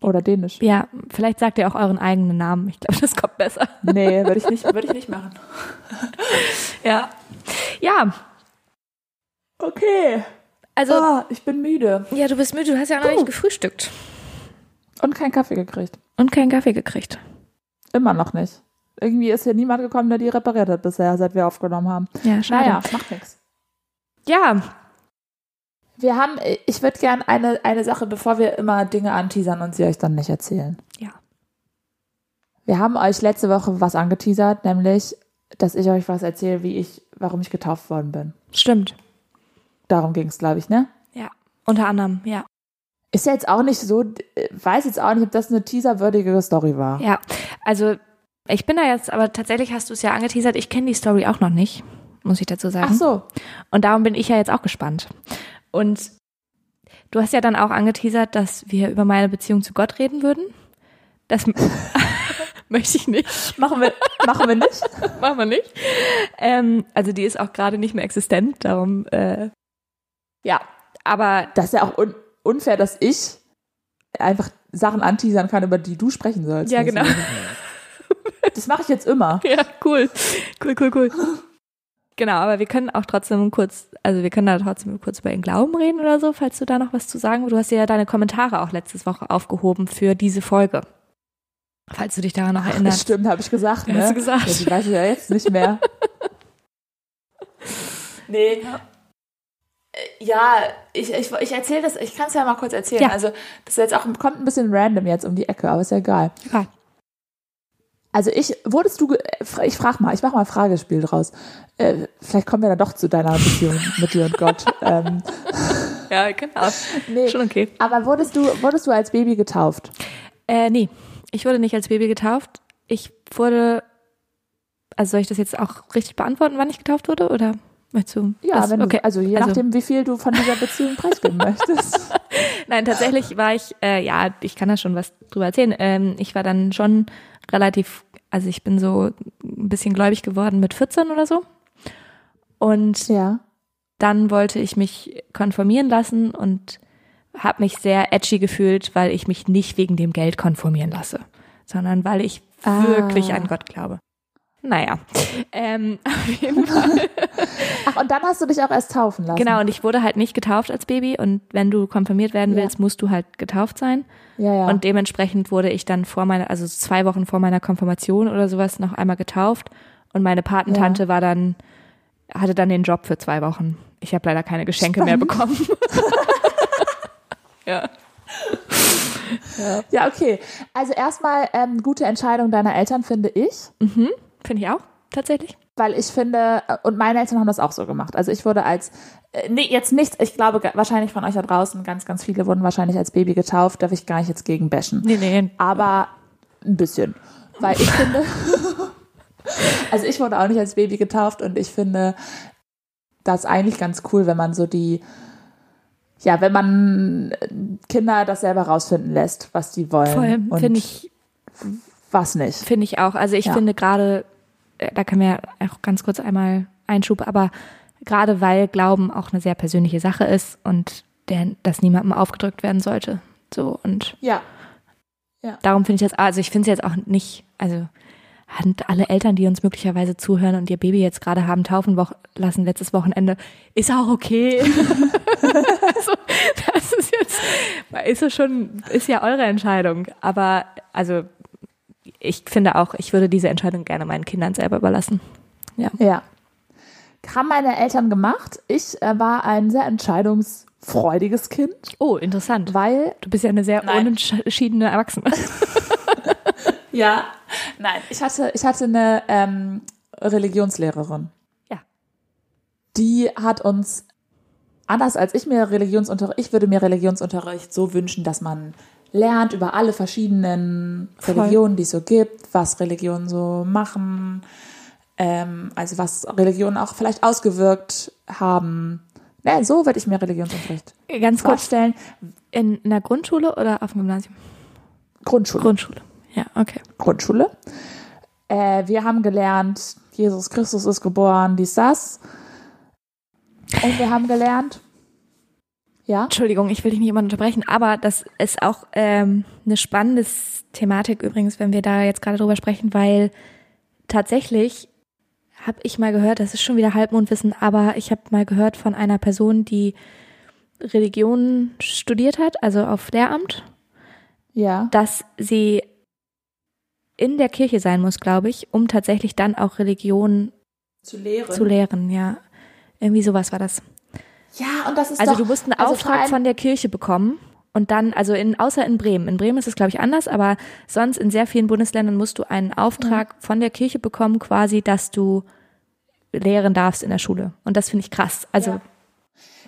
S1: Oder Dänisch.
S2: Ja, vielleicht sagt ihr auch euren eigenen Namen. Ich glaube, das kommt besser.
S1: Nee, würde ich nicht, würde ich nicht machen.
S2: Ja. Ja,
S1: Okay.
S2: Also,
S1: Oh, ich bin müde.
S2: ja, du bist müde, du hast ja auch noch nicht gefrühstückt.
S1: Und keinen Kaffee gekriegt.
S2: Und keinen Kaffee gekriegt.
S1: Immer noch nicht. Irgendwie ist hier niemand gekommen, der die repariert hat bisher, seit wir aufgenommen haben.
S2: Ja, schade.
S1: Naja, macht nichts.
S2: Ja,
S1: Wir haben, ich würde gerne eine, eine Sache, bevor wir immer Dinge anteasern und sie euch dann nicht erzählen.
S2: Ja.
S1: Wir haben euch letzte Woche was angeteasert, nämlich, dass ich euch was erzähle, wie ich, warum ich getauft worden bin.
S2: stimmt.
S1: Darum ging es, glaube ich, ne?
S2: Ja, unter anderem, ja.
S1: Ist ja jetzt auch nicht so, äh, weiß jetzt auch nicht, ob das eine teaserwürdige Story war.
S2: Ja, also ich bin da jetzt, aber tatsächlich hast du es ja angeteasert, ich kenne die Story auch noch nicht, muss ich dazu sagen.
S1: Ach so.
S2: Und darum bin ich ja jetzt auch gespannt. Und du hast ja dann auch angeteasert, dass wir über meine Beziehung zu Gott reden würden. Das möchte ich nicht.
S1: Machen wir, machen wir nicht?
S2: Machen wir nicht. Ähm, also die ist auch gerade nicht mehr existent, darum äh, ja. Aber
S1: Das ist ja auch un unfair, dass ich einfach Sachen anteasern kann, über die du sprechen sollst.
S2: Ja, genau.
S1: Das mache ich jetzt immer.
S2: Ja, cool. Cool, cool, cool. Genau, aber wir können auch trotzdem kurz, also wir können da trotzdem kurz über den Glauben reden oder so, falls du da noch was zu sagen. Du hast ja deine Kommentare auch letztes Woche aufgehoben für diese Folge. Falls du dich daran noch
S1: Ach, das
S2: erinnerst.
S1: stimmt, habe ich gesagt. Ne?
S2: Hast du gesagt.
S1: Ja, die weiß ich ja jetzt nicht mehr. nee. Ja, ich, ich, ich erzähle das, ich kann es ja mal kurz erzählen.
S2: Ja.
S1: Also, das ist jetzt auch, kommt ein bisschen random jetzt um die Ecke, aber ist ja egal.
S2: Ja.
S1: Also ich, wurdest du, äh, ich frage mal, ich mache mal ein Fragespiel draus. Äh, vielleicht kommen wir dann doch zu deiner Beziehung mit dir und Gott. Ähm,
S2: ja, genau.
S1: nee,
S2: Schon okay.
S1: aber wurdest du, wurdest du als Baby getauft?
S2: Äh, nee, ich wurde nicht als Baby getauft. Ich wurde, also soll ich das jetzt auch richtig beantworten, wann ich getauft wurde, oder möchtest du?
S1: Ja,
S2: das?
S1: wenn du,
S2: okay.
S1: also je
S2: Also-
S1: nachdem, wie viel du von dieser Beziehung preisgeben möchtest.
S2: Nein, tatsächlich war ich, äh, ja, ich kann da schon was drüber erzählen. Ähm, ich war dann schon relativ, also ich bin so ein bisschen gläubig geworden mit 14 oder so. Und
S1: Ja.
S2: dann wollte ich mich konformieren lassen und habe mich sehr edgy gefühlt, weil ich mich nicht wegen dem Geld konformieren lasse, sondern weil ich
S1: Ah.
S2: wirklich an Gott glaube. Naja, ähm, auf jeden Fall.
S1: Ach, und dann hast du dich auch erst taufen lassen.
S2: Genau, und ich wurde halt nicht getauft als Baby und wenn du konfirmiert werden
S1: Ja.
S2: willst, musst du halt getauft sein.
S1: Ja, ja.
S2: Und dementsprechend wurde ich dann vor meiner, also zwei Wochen vor meiner Konfirmation oder sowas noch einmal getauft. Und meine Patentante war dann, hatte dann den Job für zwei Wochen. Ich habe leider keine Geschenke mehr
S1: Spannend.
S2: bekommen. ja.
S1: ja, okay. Also erstmal ähm, gute Entscheidung deiner Eltern, finde ich.
S2: Mhm. Finde ich auch, tatsächlich.
S1: Weil ich finde, äh, und meine Eltern haben das auch so gemacht. Also ich wurde als, äh, nee, jetzt nicht, ich glaube wahrscheinlich von euch da draußen, ganz, ganz viele wurden wahrscheinlich als Baby getauft, darf ich gar nicht jetzt gegen bashen.
S2: Nee, nee.
S1: Aber ein bisschen. Weil ich finde, also ich wurde auch nicht als Baby getauft und ich finde das eigentlich ganz cool, wenn man so die, ja, wenn man äh, Kinder das selber rausfinden lässt, was die wollen.
S2: Voll, finde ich,
S1: was nicht.
S2: finde ich auch. Also ich
S1: Ja.
S2: finde gerade, da können wir auch ganz kurz einmal Einschub, aber gerade weil Glauben auch eine sehr persönliche Sache ist und der, das niemandem aufgedrückt werden sollte. So und
S1: Ja.
S2: darum finde ich das, also ich finde es jetzt auch nicht, also und alle Eltern, die uns möglicherweise zuhören und ihr Baby jetzt gerade haben taufen lassen letztes Wochenende, ist auch okay. also, das ist jetzt, ist es schon, ist ja eure Entscheidung. Aber also ich finde auch, ich würde diese Entscheidung gerne meinen Kindern selber überlassen. Ja.
S1: Ja. Haben meine Eltern gemacht. Ich äh, war ein sehr entscheidungsfreudiges Kind,
S2: Oh, interessant.
S1: weil
S2: Du bist ja eine sehr
S1: Nein.
S2: unentschiedene Erwachsene.
S1: Ja, nein, ich hatte, ich hatte eine ähm, Religionslehrerin.
S2: Ja.
S1: Die hat uns, anders als ich mir Religionsunterricht, ich würde mir Religionsunterricht so wünschen, dass man lernt über alle verschiedenen
S2: Voll.
S1: Religionen, die es so gibt, was Religionen so machen, ähm, also was Religionen auch vielleicht ausgewirkt haben. Ja, so würde ich mir Religionsunterricht
S2: Ganz kurz,
S1: vorstellen.
S2: in einer Grundschule oder auf dem Gymnasium?
S1: Grundschule.
S2: Grundschule. Ja, okay.
S1: Grundschule. Äh, wir haben gelernt, Jesus Christus ist geboren, dies, das. Und wir haben gelernt, ja,
S2: Entschuldigung, ich will dich nicht immer unterbrechen, aber das ist auch ähm, eine spannende Thematik übrigens, wenn wir da jetzt gerade drüber sprechen, weil tatsächlich habe ich mal gehört, das ist schon wieder Halbmondwissen, aber ich habe mal gehört von einer Person, die Religion studiert hat, also auf Lehramt,
S1: ja,
S2: dass sie in der Kirche sein muss, glaube ich, um tatsächlich dann auch Religion
S1: zu lehren.
S2: zu lehren, ja. Irgendwie sowas war das.
S1: Ja, und das ist
S2: Also
S1: doch,
S2: du musst einen
S1: also
S2: Auftrag von der Kirche bekommen und dann, also in, außer in Bremen. In Bremen ist es, glaube ich, anders, aber sonst in sehr vielen Bundesländern musst du einen Auftrag von der Kirche bekommen, quasi, dass du lehren darfst in der Schule. Und das finde ich krass. Also
S1: Ja.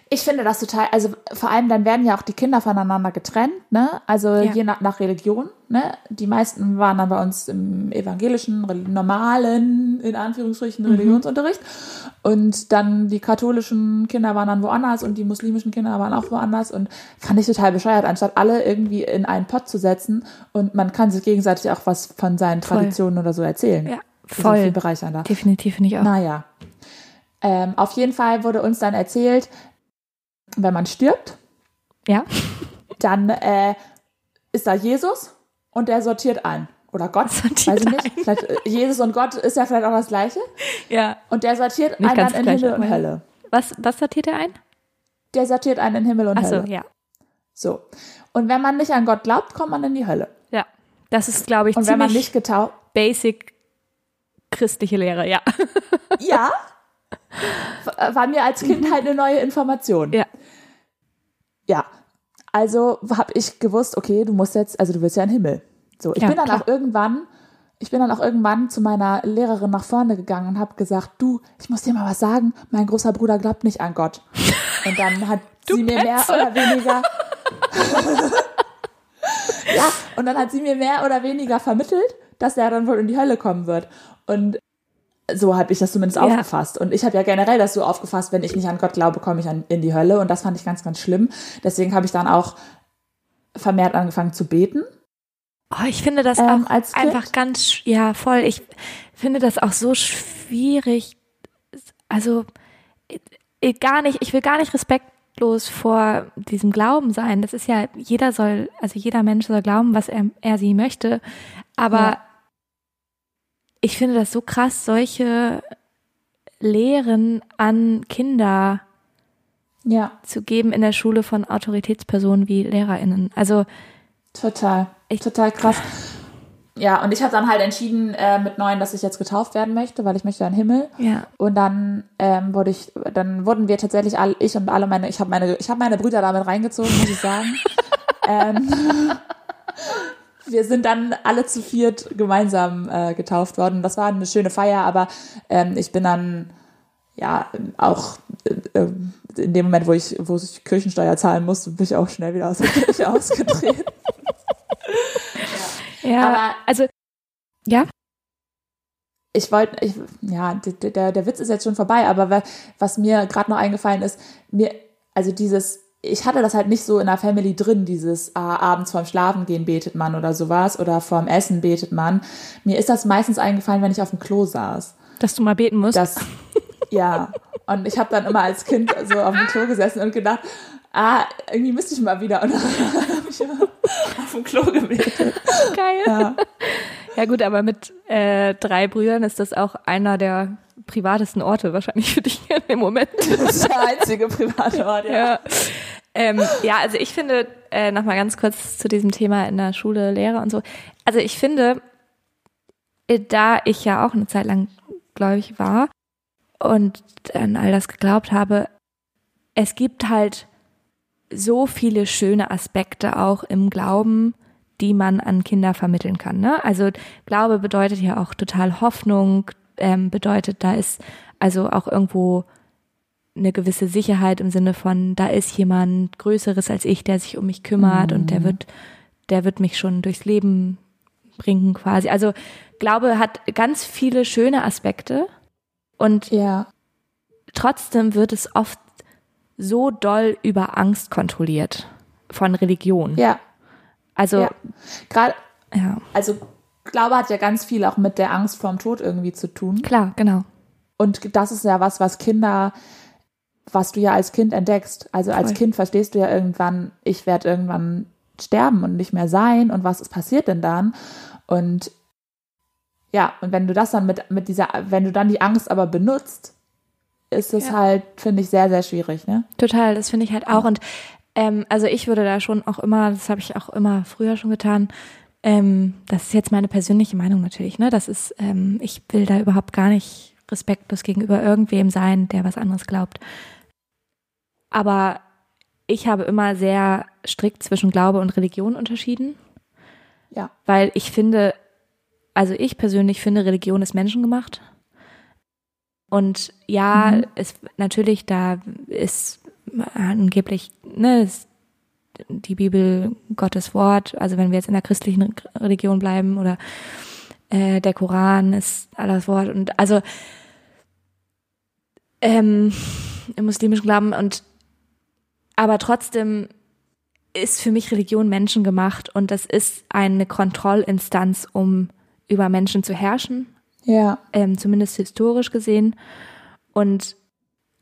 S1: Ich finde das total, also vor allem dann werden ja auch die Kinder voneinander getrennt, ne? Also
S2: Ja.
S1: je nach, nach Religion, ne? Die meisten waren dann bei uns im evangelischen, normalen, in Anführungsstrichen,
S2: Mhm.
S1: Religionsunterricht. Und dann die katholischen Kinder waren dann woanders und die muslimischen Kinder waren auch woanders und fand ich total bescheuert, anstatt alle irgendwie in einen Pott zu setzen und man kann sich gegenseitig auch was von seinen
S2: Voll.
S1: Traditionen oder so erzählen.
S2: ja,
S1: auch viel
S2: voll.
S1: bereichernder.
S2: Definitiv finde ich auch.
S1: Naja. Ähm, auf jeden Fall wurde uns dann erzählt, wenn man stirbt,
S2: Ja.
S1: dann äh, ist da Jesus und der sortiert ein. Oder Gott,
S2: Sortiert
S1: weiß ich nicht. Vielleicht, äh, Jesus und Gott ist ja vielleicht auch das Gleiche.
S2: Ja.
S1: Und der sortiert
S2: Nicht
S1: einen dann in Himmel und. Hölle.
S2: Was, was sortiert er ein?
S1: Der sortiert einen in Himmel und
S2: Ach so,
S1: Hölle.
S2: ja.
S1: So. Und wenn man nicht an Gott glaubt, kommt man in die Hölle.
S2: Ja. Das ist, glaube ich,
S1: Und wenn man nicht getauft,
S2: basic christliche Lehre, ja.
S1: ja, war mir als Kind halt eine neue Information.
S2: Ja.
S1: Ja, also habe ich gewusst, okay, du musst jetzt, also du willst ja in den Himmel. So, ich
S2: Ja,
S1: bin dann
S2: klar.
S1: auch irgendwann, ich bin dann auch irgendwann zu meiner Lehrerin nach vorne gegangen und habe gesagt, du, ich muss dir mal was sagen, mein großer Bruder glaubt nicht an Gott. Und dann hat sie mir mehr oder weniger Ja, und dann hat sie mir mehr oder weniger vermittelt, dass er dann wohl in die Hölle kommen wird. Und so habe ich das zumindest
S2: Ja.
S1: aufgefasst. Und ich habe ja generell das so aufgefasst, wenn ich nicht an Gott glaube, komme ich an, in die Hölle. Und das fand ich ganz, ganz schlimm. Deswegen habe ich dann auch vermehrt angefangen zu beten.
S2: Oh, ich finde das
S1: Ähm,
S2: auch einfach ganz, ja, voll. Ich finde das auch so schwierig. Also, gar nicht, ich will gar nicht respektlos vor diesem Glauben sein. Das ist ja, jeder soll, also jeder Mensch soll glauben, was er, er sie möchte. Aber
S1: Ja.
S2: Ich finde das so krass, solche Lehren an Kinder
S1: Ja,
S2: zu geben in der Schule von Autoritätspersonen wie LehrerInnen. Also,
S1: total.
S2: Ich-
S1: total krass. Ja, und ich habe dann halt entschieden äh, mit neun, dass ich jetzt getauft werden möchte, weil ich möchte in den Himmel.
S2: ja.
S1: Und dann ähm, wurde ich, dann wurden wir tatsächlich alle, ich und alle meine, ich habe meine, ich habe meine Brüder damit reingezogen, muss ich sagen. ähm, wir sind dann alle zu viert gemeinsam äh, getauft worden. Das war eine schöne Feier, aber ähm, ich bin dann ja auch äh, äh, in dem Moment, wo ich, wo ich Kirchensteuer zahlen musste, bin ich auch schnell wieder aus der Kirche ausgetreten.
S2: Ja,
S1: Aber-
S2: also, ja,
S1: ich wollte, ich, ja, der, der, Witz ist jetzt schon vorbei, aber wa- was mir gerade noch eingefallen ist, mir, also dieses, ich hatte das halt nicht so in der Family drin, dieses ah, abends vorm Schlafen gehen betet man oder sowas oder vorm Essen betet man. Mir ist das meistens eingefallen, wenn ich auf dem Klo saß.
S2: dass du mal beten musst.
S1: Das, ja. Und ich habe dann immer als Kind so auf dem Klo gesessen und gedacht, ah, irgendwie müsste ich mal wieder. Und dann habe ich immer auf dem Klo gebetet.
S2: geil.
S1: Ja.
S2: Ja gut, aber mit äh, drei Brüdern ist das auch einer der privatesten Orte wahrscheinlich für dich im Moment.
S1: Das ist der einzige private Ort, ja.
S2: ja. Ähm, ja, also ich finde, äh, nochmal ganz kurz zu diesem Thema in der Schule, Lehrer und so. Also ich finde, äh, da ich ja auch eine Zeit lang gläubig war und an all das geglaubt habe, es gibt halt so viele schöne Aspekte auch im Glauben, die man an Kinder vermitteln kann. Ne? Also Glaube bedeutet ja auch total Hoffnung, ähm, bedeutet, da ist also auch irgendwo eine gewisse Sicherheit im Sinne von, da ist jemand Größeres als ich, der sich um mich kümmert und der wird, der wird mich schon durchs Leben bringen quasi. Also Glaube hat ganz viele schöne Aspekte und
S1: Ja.
S2: trotzdem wird es oft so doll über Angst kontrolliert von Religion.
S1: Ja.
S2: Also,
S1: ja. Gerade,
S2: ja,
S1: also Glaube hat ja ganz viel auch mit der Angst vorm Tod irgendwie zu tun.
S2: klar, genau.
S1: Und das ist ja was, was Kinder, was du ja als Kind entdeckst. Also als
S2: Voll.
S1: Kind verstehst du ja irgendwann, ich werde irgendwann sterben und nicht mehr sein und was ist passiert denn dann? Und ja, und wenn du das dann mit, mit dieser, wenn du dann die Angst aber benutzt, ist es
S2: Ja.
S1: halt, finde ich, sehr, sehr schwierig, ne?
S2: Total, das finde ich halt auch. Und ähm, also ich würde da schon auch immer, das habe ich auch immer früher schon getan, ähm, das ist jetzt meine persönliche Meinung natürlich, ne? Das ist, ähm, ich will da überhaupt gar nicht respektlos gegenüber irgendwem sein, der was anderes glaubt. Aber ich habe immer sehr strikt zwischen Glaube und Religion unterschieden.
S1: Ja.
S2: Weil ich finde, also ich persönlich finde, Religion ist menschengemacht. Und ja,
S1: Mhm.
S2: es natürlich, da ist angeblich, ne, ist die Bibel Gottes Wort, also wenn wir jetzt in der christlichen Religion bleiben oder äh, der Koran ist Allahs Wort und also ähm, im muslimischen Glauben und aber trotzdem ist für mich Religion menschengemacht und das ist eine Kontrollinstanz, um über Menschen zu herrschen,
S1: Ja.
S2: ähm, zumindest historisch gesehen. Und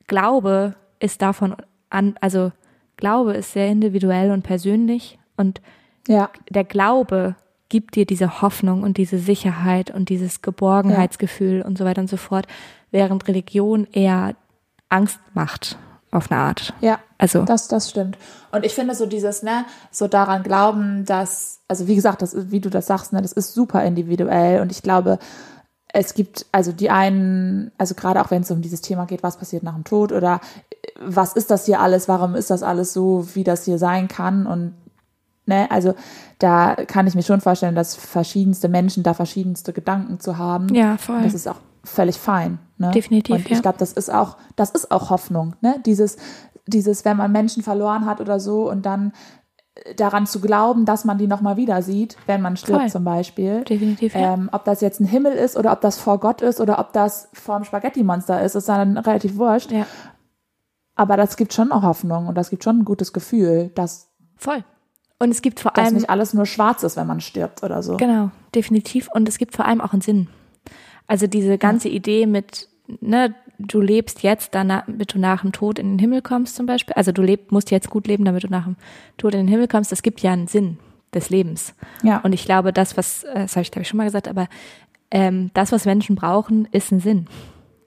S2: Glaube ist davon an, also Glaube ist sehr individuell und persönlich und
S1: Ja.
S2: der Glaube gibt dir diese Hoffnung und diese Sicherheit und dieses Geborgenheitsgefühl und so weiter und so fort, während Religion eher Angst macht auf eine Art.
S1: Ja.
S2: Also
S1: Das, das stimmt. Und ich finde so dieses, ne, so daran glauben, dass, also wie gesagt, das wie du das sagst, ne, das ist super individuell und ich glaube, es gibt, also die einen, also gerade auch wenn es um dieses Thema geht, was passiert nach dem Tod oder äh, was ist das hier alles, warum ist das alles so, wie das hier sein kann und ne, also da kann ich mir schon vorstellen, dass verschiedenste Menschen da verschiedenste Gedanken zu haben.
S2: ja, voll.
S1: Das ist auch völlig fein. Ne?
S2: Definitiv,
S1: Und ich
S2: ja.
S1: glaube, das ist auch, das ist auch Hoffnung. Ne? Dieses, dieses, wenn man Menschen verloren hat oder so und dann daran zu glauben, dass man die nochmal wieder sieht, wenn man stirbt
S2: Voll.
S1: zum Beispiel.
S2: Definitiv, ja.
S1: Ähm, ob das jetzt ein Himmel ist oder ob das vor Gott ist oder ob das vorm Spaghetti-Monster ist, ist dann relativ wurscht.
S2: ja.
S1: Aber das gibt schon auch Hoffnung und das gibt schon ein gutes Gefühl, dass
S2: Voll. Und es gibt vor
S1: das
S2: allem
S1: nicht alles nur schwarz ist, wenn man stirbt oder so.
S2: Genau, definitiv. Und es gibt vor allem auch einen Sinn. Also diese ganze Idee mit, ne, du lebst jetzt, danach, damit du nach dem Tod in den Himmel kommst zum Beispiel. Also du leb, musst jetzt gut leben, damit du nach dem Tod in den Himmel kommst. Das gibt ja einen Sinn des Lebens.
S1: Ja.
S2: Und ich glaube, das, was, äh, das habe ich glaube ich schon mal gesagt, aber ähm, das, was Menschen brauchen, ist ein Sinn.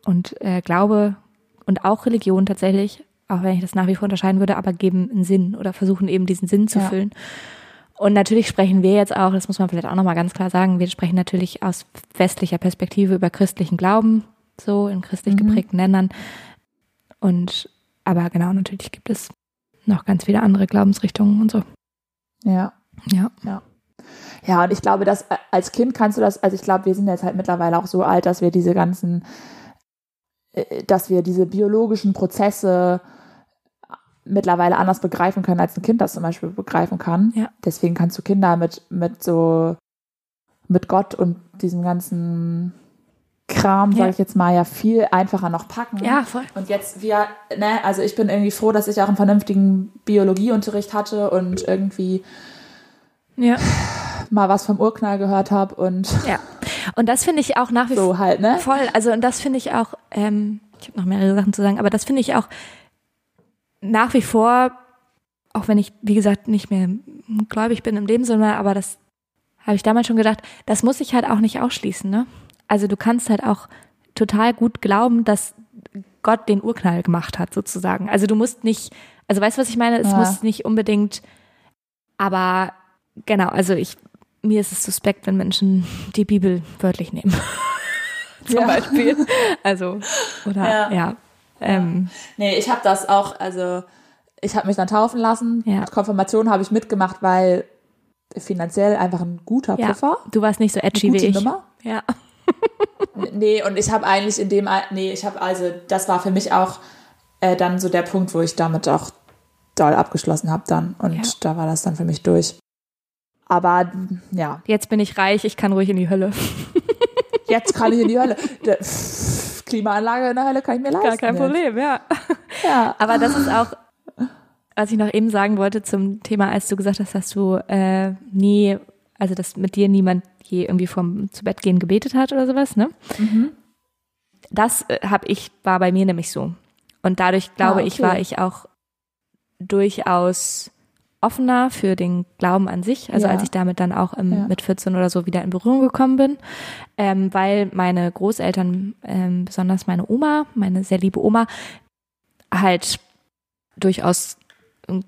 S2: Und äh, Glaube und auch Religion tatsächlich, auch wenn ich das nach wie vor unterscheiden würde, aber geben einen Sinn oder versuchen eben diesen Sinn zu
S1: Ja.
S2: füllen. Und natürlich sprechen wir jetzt auch, das muss man vielleicht auch nochmal ganz klar sagen, wir sprechen natürlich aus westlicher Perspektive über christlichen Glauben, so in christlich
S1: Mhm.
S2: geprägten Ländern. Und aber genau, natürlich gibt es noch ganz viele andere Glaubensrichtungen und so.
S1: ja.
S2: Ja.
S1: Ja, und ich glaube, dass äh, als Kind kannst du das, also ich glaube, wir sind jetzt halt mittlerweile auch so alt, dass wir diese ganzen, äh, dass wir diese biologischen Prozesse mittlerweile anders begreifen können, als ein Kind das zum Beispiel begreifen kann.
S2: Ja.
S1: Deswegen kannst du Kinder mit, mit so, mit Gott und diesem ganzen Kram,
S2: Ja.
S1: sage ich jetzt mal, ja viel einfacher noch packen.
S2: Ja, voll.
S1: Und jetzt wir, ne, also ich bin irgendwie froh, dass ich auch einen vernünftigen Biologieunterricht hatte und irgendwie
S2: Ja.
S1: mal was vom Urknall gehört habe und
S2: Ja. Und das finde ich auch nach wie vor
S1: so halt, ne?
S2: voll. Also und das finde ich auch, ähm, ich habe noch mehrere Sachen zu sagen, aber das finde ich auch nach wie vor, auch wenn ich, wie gesagt, nicht mehr gläubig bin im Sinne, aber das habe ich damals schon gedacht, das muss ich halt auch nicht ausschließen, ne? Also du kannst halt auch total gut glauben, dass Gott den Urknall gemacht hat, sozusagen. Also du musst nicht, also weißt du, was ich meine? Es
S1: Ja.
S2: muss nicht unbedingt, aber genau, also ich mir ist es suspekt, wenn Menschen die Bibel wörtlich nehmen. Zum
S1: Ja.
S2: Beispiel. Also, oder,
S1: Ja.
S2: ja. Ähm,
S1: Nee, ich habe das auch, also ich habe mich dann taufen lassen.
S2: Ja.
S1: Konfirmation habe ich mitgemacht, weil finanziell einfach ein guter. Puffer.
S2: Du warst nicht so edgy wie ich.
S1: Nummer.
S2: Ja.
S1: Nee, und ich habe eigentlich in dem, nee, ich habe also, das war für mich auch äh, dann so der Punkt, wo ich damit auch doll abgeschlossen habe dann. Und
S2: Ja.
S1: da war das dann für mich durch. Aber ja,
S2: Jetzt bin ich reich, ich kann ruhig in die Hölle.
S1: jetzt kann ich in die Hölle. Klimaanlage in der Hölle kann ich mir leisten.
S2: Gar kein
S1: jetzt.
S2: Problem, ja.
S1: Ja.
S2: Aber das ist auch, was ich noch eben sagen wollte zum Thema, als du gesagt hast, dass du äh, nie, also dass mit dir niemand je irgendwie vom zu Bett gehen gebetet hat oder sowas, ne?
S1: Mhm.
S2: Das äh, habe ich, war bei mir nämlich so. Und dadurch glaube
S1: Ah,
S2: ich,
S1: okay.
S2: war ich auch durchaus offener für den Glauben an sich, also
S1: Ja.
S2: als ich damit dann auch im,
S1: Ja.
S2: mit 14 oder so wieder in Berührung gekommen bin, ähm, weil meine Großeltern, ähm, besonders meine Oma, meine sehr liebe Oma, halt durchaus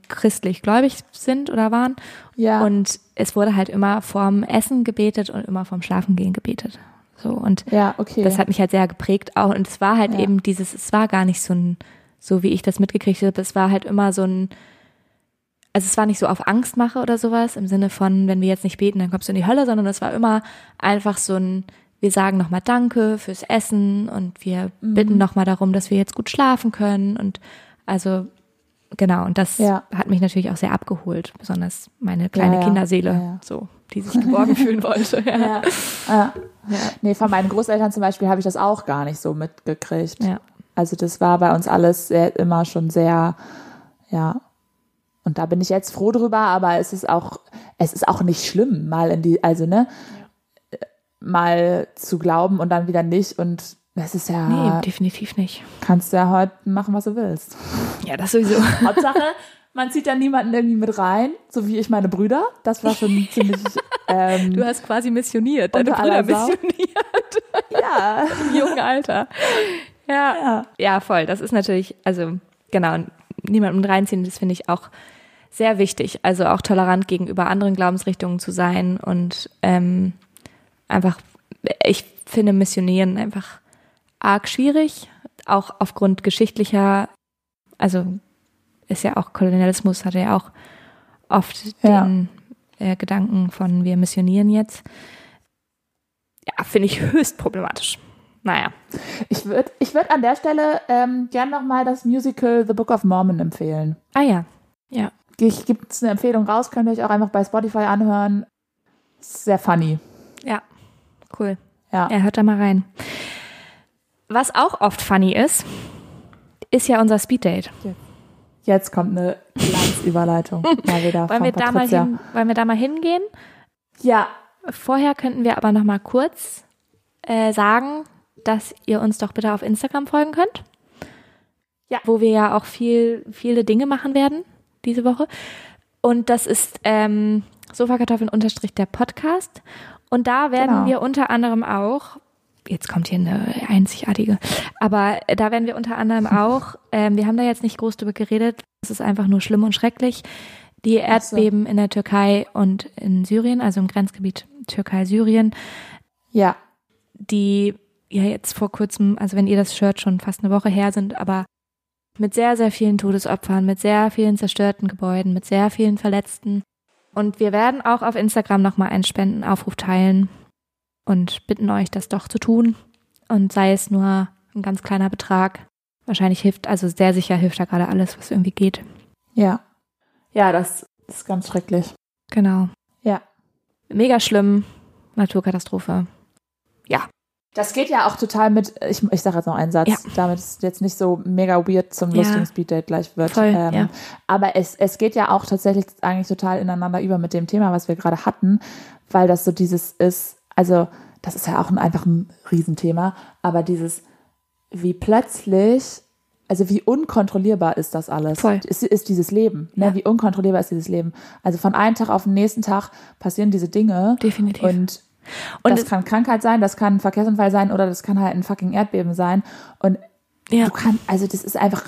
S2: christlich gläubig sind oder waren.
S1: Ja.
S2: Und es wurde halt immer vorm Essen gebetet und immer vorm Schlafengehen gebetet. So und
S1: ja, okay.
S2: das hat mich halt sehr geprägt auch. Und es war halt
S1: Ja.
S2: eben dieses, es war gar nicht so ein, so wie ich das mitgekriegt habe, es war halt immer so ein, also es war nicht so auf Angstmache oder sowas, im Sinne von, wenn wir jetzt nicht beten, dann kommst du in die Hölle, sondern es war immer einfach so ein, wir sagen nochmal Danke fürs Essen und wir
S1: Mhm.
S2: bitten nochmal darum, dass wir jetzt gut schlafen können. Und also genau, und das
S1: Ja.
S2: hat mich natürlich auch sehr abgeholt, besonders meine kleine
S1: Ja, ja.
S2: Kinderseele, so, die sich geborgen fühlen wollte. Ja.
S1: ja. Nee, von meinen Großeltern zum Beispiel habe ich das auch gar nicht so mitgekriegt. Also das war bei uns alles sehr, immer schon sehr, ja. Und da bin ich jetzt froh drüber, aber es ist auch, es ist auch nicht schlimm, mal in die, also ne, mal zu glauben und dann wieder nicht. Und das ist ja,
S2: Nee, definitiv nicht.
S1: kannst du ja heute machen, was du willst.
S2: Ja, das sowieso.
S1: Hauptsache, man zieht da niemanden irgendwie mit rein, so wie ich meine Brüder. Das war schon ziemlich, ähm,
S2: Du hast quasi missioniert, deine Brüder missioniert
S1: ja,
S2: im jungen Alter. Ja.
S1: ja.
S2: ja, voll. Das ist natürlich, also genau, niemanden mit reinziehen, das finde ich auch sehr wichtig. Also auch tolerant gegenüber anderen Glaubensrichtungen zu sein und ähm, einfach, ich finde Missionieren einfach arg schwierig, auch aufgrund geschichtlicher, also ist ja auch Kolonialismus, hatte ja auch oft
S1: Ja.
S2: den äh, Gedanken von wir missionieren jetzt. Ja, finde ich höchst problematisch. Naja.
S1: Ich würde ich würd an der Stelle ähm, gern nochmal das Musical The Book of Mormon empfehlen.
S2: Ah ja.
S1: Ich gibt es eine Empfehlung raus, könnt ihr euch auch einfach bei Spotify anhören. Sehr funny.
S2: Ja. Cool.
S1: Ja.
S2: Ja, hört da mal rein. Was auch oft funny ist, ist ja unser Speeddate.
S1: Jetzt kommt eine Glanzüberleitung. mal wieder
S2: Wollen wir, da mal hin, wollen wir da mal hingehen?
S1: Ja,
S2: Vorher könnten wir aber noch mal kurz äh, sagen, dass ihr uns doch bitte auf Instagram folgen könnt.
S1: Ja.
S2: Wo wir ja auch viel, viele Dinge machen werden diese Woche. Und das ist ähm, Sofakartoffeln unterstrich der Podcast. Und da werden
S1: Genau.
S2: wir unter anderem auch, jetzt kommt hier eine einzigartige, aber da werden wir unter anderem auch, ähm, wir haben da jetzt nicht groß drüber geredet, es ist einfach nur schlimm und schrecklich, die
S1: Ach so.
S2: Erdbeben in der Türkei und in Syrien, also im Grenzgebiet Türkei-Syrien,
S1: ja,
S2: die ja jetzt vor kurzem, also wenn ihr das Shirt schon fast eine Woche her sind, aber mit sehr, sehr vielen Todesopfern, mit sehr vielen zerstörten Gebäuden, mit sehr vielen Verletzten. Und wir werden auch auf Instagram nochmal einen Spendenaufruf teilen und bitten euch, das doch zu tun. Und sei es nur ein ganz kleiner Betrag. Wahrscheinlich hilft, also sehr sicher hilft da gerade alles, was irgendwie geht.
S1: ja. Ja, das ist ganz schrecklich.
S2: Genau.
S1: Ja.
S2: Mega schlimm. Naturkatastrophe.
S1: Das geht ja auch total mit, ich, ich sage jetzt noch einen Satz,
S2: Ja.
S1: damit es jetzt nicht so mega weird zum
S2: Ja.
S1: lustigen Speeddate gleich wird.
S2: Voll,
S1: ähm,
S2: ja.
S1: Aber es, es geht ja auch tatsächlich eigentlich total ineinander über mit dem Thema, was wir gerade hatten, weil das so dieses ist, also das ist ja auch ein, einfach ein Riesenthema, aber dieses, wie plötzlich, also wie unkontrollierbar ist das alles?
S2: Voll.
S1: Ist, ist dieses Leben, ne?
S2: Ja.
S1: Wie unkontrollierbar ist dieses Leben? Also von einem Tag auf den nächsten Tag passieren diese Dinge
S2: Definitiv.
S1: und
S2: Und
S1: das kann Krankheit sein, das kann ein Verkehrsunfall sein oder das kann halt ein fucking Erdbeben sein. Und
S2: Ja.
S1: Du kannst, also das ist einfach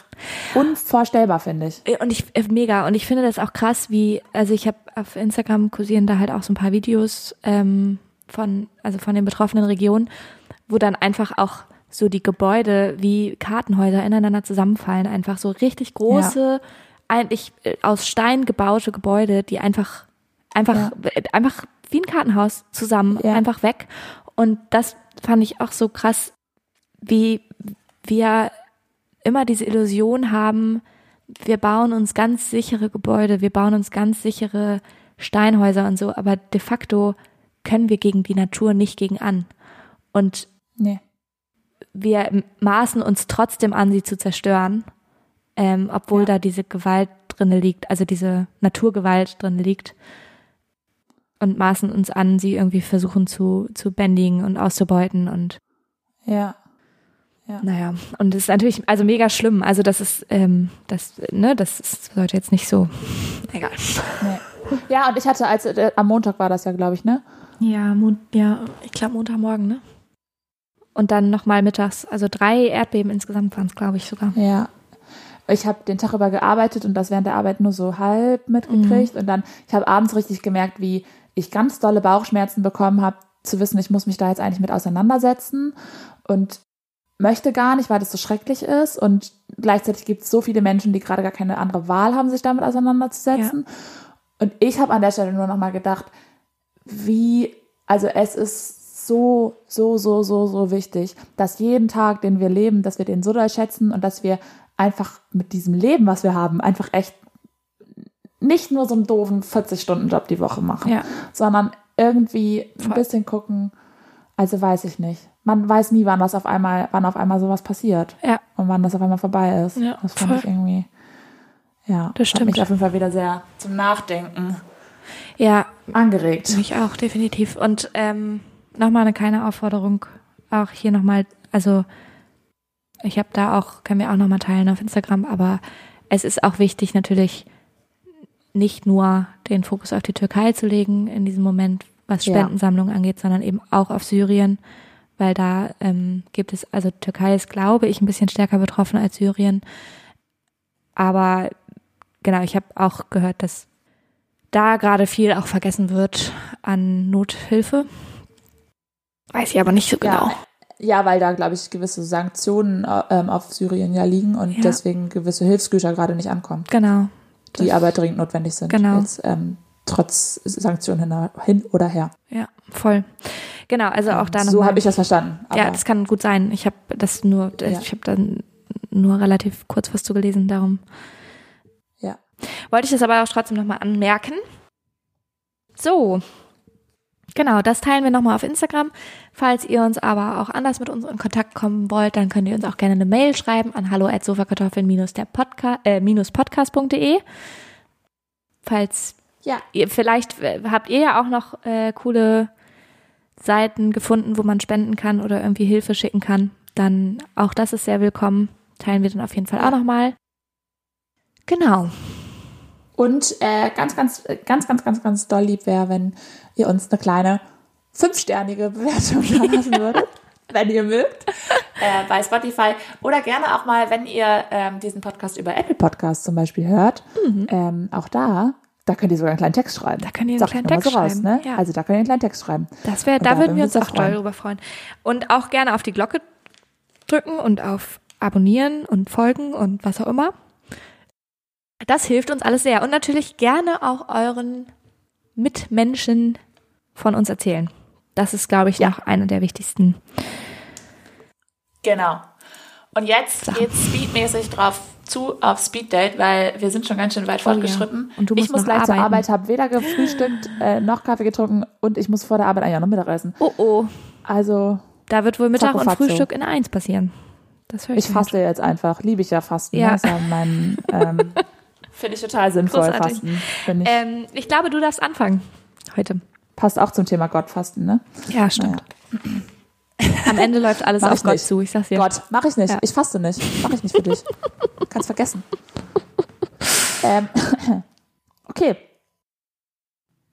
S1: unvorstellbar, finde ich.
S2: Und ich äh, mega und ich finde das auch krass, wie also ich habe auf Instagram kursieren da halt auch so ein paar Videos ähm, von also von den betroffenen Regionen, wo dann einfach auch so die Gebäude wie Kartenhäuser ineinander zusammenfallen, einfach so richtig große, eigentlich äh, aus Stein gebaute Gebäude, die einfach einfach
S1: Ja.
S2: äh, einfach wie ein Kartenhaus zusammen
S1: Ja.
S2: einfach weg und das fand ich auch so krass, wie wir immer diese Illusion haben, wir bauen uns ganz sichere Gebäude, wir bauen uns ganz sichere Steinhäuser und so, aber de facto können wir gegen die Natur nicht gegen an. Und
S1: Nee.
S2: wir maßen uns trotzdem an, sie zu zerstören, ähm, obwohl
S1: Ja.
S2: da diese Gewalt drinne liegt, also diese Naturgewalt drinne liegt. Und maßen uns an, sie irgendwie versuchen zu, zu bändigen und auszubeuten und
S1: Ja.
S2: naja, und es ist natürlich, also mega schlimm. Also das ist, ähm, das, ne, das ist, sollte jetzt nicht so. Egal.
S1: Nee. Ja, und ich hatte, als äh, am Montag war das ja, glaube ich, ne?
S2: Ja, Mon ja, ich glaube Montagmorgen, ne? Und dann nochmal mittags, also drei Erdbeben insgesamt waren es, glaube ich, sogar.
S1: Ja. Ich habe den Tag über gearbeitet und das während der Arbeit nur so halb mitgekriegt. Und dann, ich habe abends richtig gemerkt, wie ich ganz dolle Bauchschmerzen bekommen habe, zu wissen, ich muss mich da jetzt eigentlich mit auseinandersetzen und möchte gar nicht, weil das so schrecklich ist. Und gleichzeitig gibt es so viele Menschen, die gerade gar keine andere Wahl haben, sich damit auseinanderzusetzen. Und ich habe an der Stelle nur noch mal gedacht, wie, also es ist so, so, so, so, so wichtig, dass jeden Tag, den wir leben, dass wir den so doll schätzen und dass wir einfach mit diesem Leben, was wir haben, einfach echt nicht nur so einen doofen 40-Stunden-Job die Woche machen,
S2: Ja.
S1: sondern irgendwie ein bisschen gucken. Also weiß ich nicht. Man weiß nie, wann das auf einmal, wann auf einmal sowas passiert
S2: Ja,
S1: und wann das auf einmal vorbei ist.
S2: Ja,
S1: das fand
S2: voll.
S1: ich irgendwie, ja,
S2: Das
S1: hat
S2: stimmt.
S1: mich auf jeden Fall wieder sehr zum Nachdenken
S2: ja,
S1: angeregt.
S2: mich auch, definitiv. Und ähm, nochmal eine kleine Aufforderung, auch hier nochmal, also ich habe da auch, können wir auch nochmal teilen auf Instagram, aber es ist auch wichtig natürlich nicht nur den Fokus auf die Türkei zu legen in diesem Moment, was
S1: Ja.
S2: Spendensammlungen angeht, sondern eben auch auf Syrien, weil da ähm, gibt es, also Türkei ist, glaube ich, ein bisschen stärker betroffen als Syrien. Aber genau, ich habe auch gehört, dass da gerade viel auch vergessen wird an Nothilfe. Weiß ich aber nicht so genau.
S1: Ja, ja, weil da, glaube ich, gewisse Sanktionen äh, ähm, auf Syrien ja liegen und
S2: Ja.
S1: deswegen gewisse Hilfsgüter gerade nicht ankommen,
S2: Genau.
S1: die
S2: Das-
S1: aber dringend notwendig sind.
S2: Genau.
S1: Jetzt, ähm, trotz Sanktionen hin, oder her.
S2: Ja, voll. Genau, also auch da
S1: so
S2: nochmal.
S1: habe ich das verstanden.
S2: Ja, das kann gut sein. Ich habe das nur,
S1: Ja.
S2: ich habe dann nur relativ kurz was zu gelesen, darum. Wollte ich das aber auch trotzdem nochmal anmerken. So. Genau, das teilen wir nochmal auf Instagram. Falls ihr uns aber auch anders mit uns in Kontakt kommen wollt, dann könnt ihr uns auch gerne eine Mail schreiben an hallo@sofakartoffeln-der-podcast.de. Falls
S1: Ja.
S2: ihr, vielleicht äh, habt ihr ja auch noch äh, coole Seiten gefunden, wo man spenden kann oder irgendwie Hilfe schicken kann, dann auch das ist sehr willkommen. Teilen wir dann auf jeden Fall auch nochmal. Genau.
S1: Und äh, ganz, ganz, ganz, ganz, ganz, ganz doll lieb wäre, wenn ihr uns eine kleine fünfsternige Bewertung lassen würdet, wenn ihr mögt, äh, bei Spotify. Oder gerne auch mal, wenn ihr ähm, diesen Podcast über Apple Podcasts zum Beispiel hört, ähm, auch da, da könnt ihr sogar einen kleinen Text schreiben.
S2: Mhm. Da könnt ihr einen
S1: Sag
S2: kleinen Text
S1: so raus,
S2: schreiben,
S1: Ne?
S2: ja.
S1: Also da könnt ihr einen kleinen Text schreiben.
S2: Das wäre, da
S1: da
S2: würden wir uns auch
S1: freuen.
S2: doll drüber freuen. Und auch gerne auf die Glocke drücken und auf Abonnieren und Folgen und was auch immer. Das hilft uns alles sehr. Und natürlich gerne auch euren Mitmenschen von uns erzählen. Das ist, glaube ich,
S1: Ja.
S2: noch einer der wichtigsten.
S1: Genau. Und jetzt
S2: So.
S1: geht's speedmäßig drauf zu auf Speeddate, weil wir sind schon ganz schön weit
S2: Oh ja.
S1: fortgeschritten.
S2: Und du
S1: ich
S2: musst
S1: muss
S2: noch
S1: gleich zur
S2: arbeiten.
S1: Arbeit, habe weder gefrühstückt äh, noch Kaffee getrunken und ich muss vor der Arbeit eigentlich auch noch Mittag essen.
S2: Oh oh.
S1: Also
S2: Da wird wohl Mittag und. Frühstück in eins passieren. Das höre ich.
S1: ich faste jetzt einfach. Liebe ich ja Fasten.
S2: Ja.
S1: Ne? Ist ja mein, ähm, Finde ich total sinnvoll,
S2: Großartig.
S1: Fasten. Ich.
S2: Ähm, ich glaube, du darfst anfangen heute.
S1: Passt auch zum Thema Gottfasten, ne?
S2: Ja, stimmt. Am Ende läuft alles
S1: Mach
S2: auf Gott
S1: nicht.
S2: zu. Ich sag's dir.
S1: Gott, mache ich nicht.
S2: Ja.
S1: Ich faste nicht. Mache ich nicht für dich. Kannst vergessen. Ähm, okay.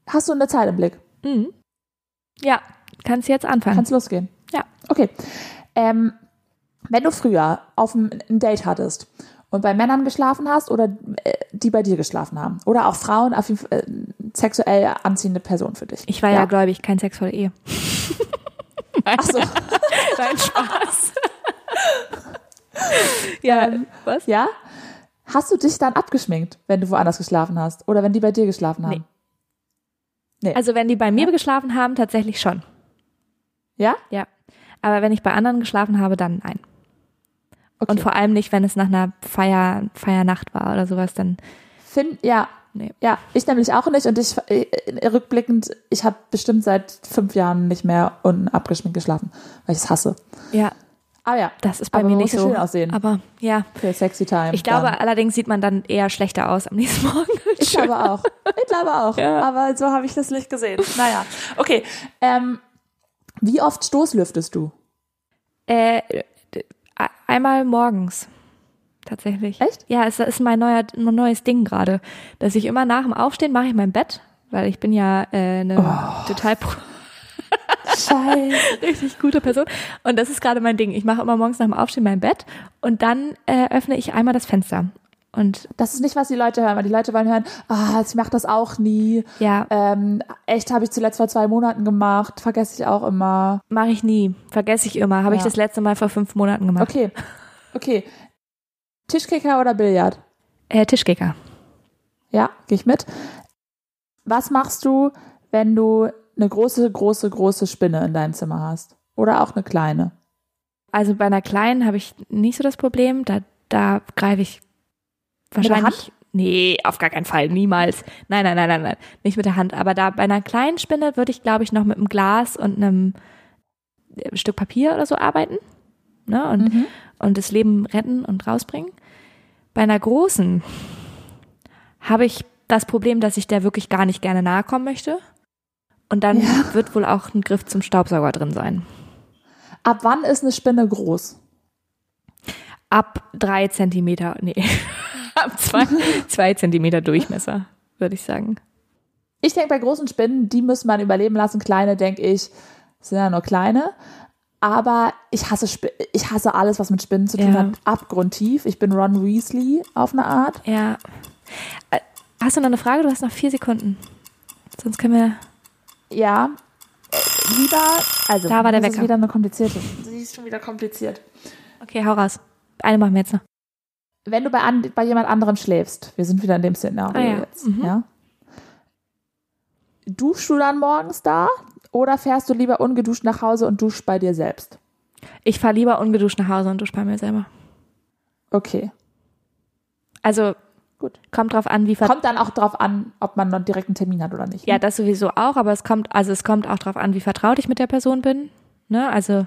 S1: Hast du eine Zeit im Blick?
S2: Mhm. Ja, kannst jetzt anfangen.
S1: Kannst losgehen?
S2: Ja.
S1: Okay. Ähm, wenn du früher auf ein Date hattest und bei Männern geschlafen hast oder äh, die bei dir geschlafen haben oder auch Frauen, Fall, äh, sexuell anziehende Person für dich.
S2: Ich war ja, gläubig, kein Sex vor der Ehe.
S1: Ach so.
S2: Nein, Spaß. ja,
S1: Ähm,
S2: was?
S1: Ja? Hast du dich dann abgeschminkt, wenn du woanders geschlafen hast oder wenn die bei dir geschlafen haben?
S2: Nee. Also wenn die bei mir geschlafen haben, tatsächlich schon.
S1: Ja?
S2: Ja. Aber wenn ich bei anderen geschlafen habe, dann nein.
S1: Okay.
S2: Und vor allem nicht, wenn es nach einer Feier, Feiernacht war oder sowas, dann
S1: Find, ja,
S2: nee.
S1: ja, ich nämlich auch nicht und ich äh, rückblickend, ich habe bestimmt seit fünf Jahren nicht mehr unten abgeschminkt geschlafen, weil ich es hasse.
S2: Ja,
S1: Aber ja,
S2: das ist bei
S1: Aber
S2: mir nicht so.
S1: schön aussehen.
S2: Aber ja,
S1: für sexy time.
S2: ich glaube,
S1: dann.
S2: allerdings sieht man dann eher schlechter aus am nächsten Morgen.
S1: ich glaube auch. Ich glaube auch.
S2: Ja.
S1: Aber so habe ich das nicht gesehen. Naja, okay. Ähm, wie oft stoßlüftest du?
S2: Äh, einmal morgens. Tatsächlich.
S1: Echt?
S2: Ja, es ist mein, neuer, mein neues Ding gerade. Dass ich immer nach dem Aufstehen mache ich mein Bett, weil ich bin ja äh, eine
S1: Oh.
S2: total
S1: Scheiße.
S2: richtig gute Person. Und das ist gerade mein Ding. Ich mache immer morgens nach dem Aufstehen mein Bett und dann äh, öffne ich einmal das Fenster. Und
S1: Das ist nicht, was die Leute hören, weil die Leute wollen hören, ah, ich mache das auch nie.
S2: ja,
S1: Ähm, echt habe ich zuletzt vor zwei Monaten gemacht, vergesse ich auch immer.
S2: mache ich nie. Vergesse ich immer. Habe ich
S1: Ja.
S2: das letzte Mal vor fünf Monaten gemacht.
S1: Okay, okay. Tischkicker oder Billard?
S2: Äh, Tischkicker.
S1: Ja, gehe ich mit. Was machst du, wenn du eine große, große, große Spinne in deinem Zimmer hast? Oder auch eine kleine?
S2: Also bei einer kleinen habe ich nicht so das Problem. Da, da greife ich wahrscheinlich. Nee, auf gar keinen Fall. Niemals. Nein, nein, nein, nein, nein. Nicht mit der Hand. Aber da bei einer kleinen Spinne würde ich, glaube ich, noch mit einem Glas und einem äh, Stück Papier oder so arbeiten. Ne? Und,
S1: Mhm.
S2: und das Leben retten und rausbringen. Bei einer großen habe ich das Problem, dass ich der wirklich gar nicht gerne nahe kommen möchte. Und dann
S1: Ja.
S2: wird wohl auch ein Griff zum Staubsauger drin sein.
S1: Ab wann ist eine Spinne groß?
S2: Ab drei Zentimeter, nee, ab zwei, zwei Zentimeter Durchmesser, würde ich sagen.
S1: Ich denke, bei großen Spinnen, die muss man überleben lassen. Kleine, denke ich, sind ja nur kleine. Aber ich hasse, Sp ich hasse alles, was mit Spinnen zu tun
S2: Ja.
S1: hat, abgrundtief. Ich bin Ron Weasley auf eine Art.
S2: Ja. Äh, Hast du noch eine Frage? Du hast noch vier Sekunden. Sonst können wir.
S1: Ja, äh, lieber, also
S2: Da war der
S1: das ist
S2: Wecker.
S1: wieder eine komplizierte. Sie ist schon wieder kompliziert.
S2: Okay, hau raus. Eine machen wir jetzt noch.
S1: Wenn du bei, an, bei jemand anderem schläfst, wir sind wieder in dem Szenario
S2: Ah ja.
S1: jetzt,
S2: Mhm.
S1: ja? Duschst du dann morgens da oder fährst du lieber ungeduscht nach Hause und duschst bei dir selbst?
S2: Ich fahre lieber ungeduscht nach Hause und dusche bei mir selber.
S1: Okay.
S2: Also,
S1: Gut.
S2: kommt drauf an, wie ver
S1: Kommt dann auch drauf an, ob man noch direkt einen Termin hat oder nicht.
S2: Ja,
S1: ne?
S2: das sowieso auch, aber es kommt, also es kommt auch drauf an, wie vertraut ich mit der Person bin. Ne? Also,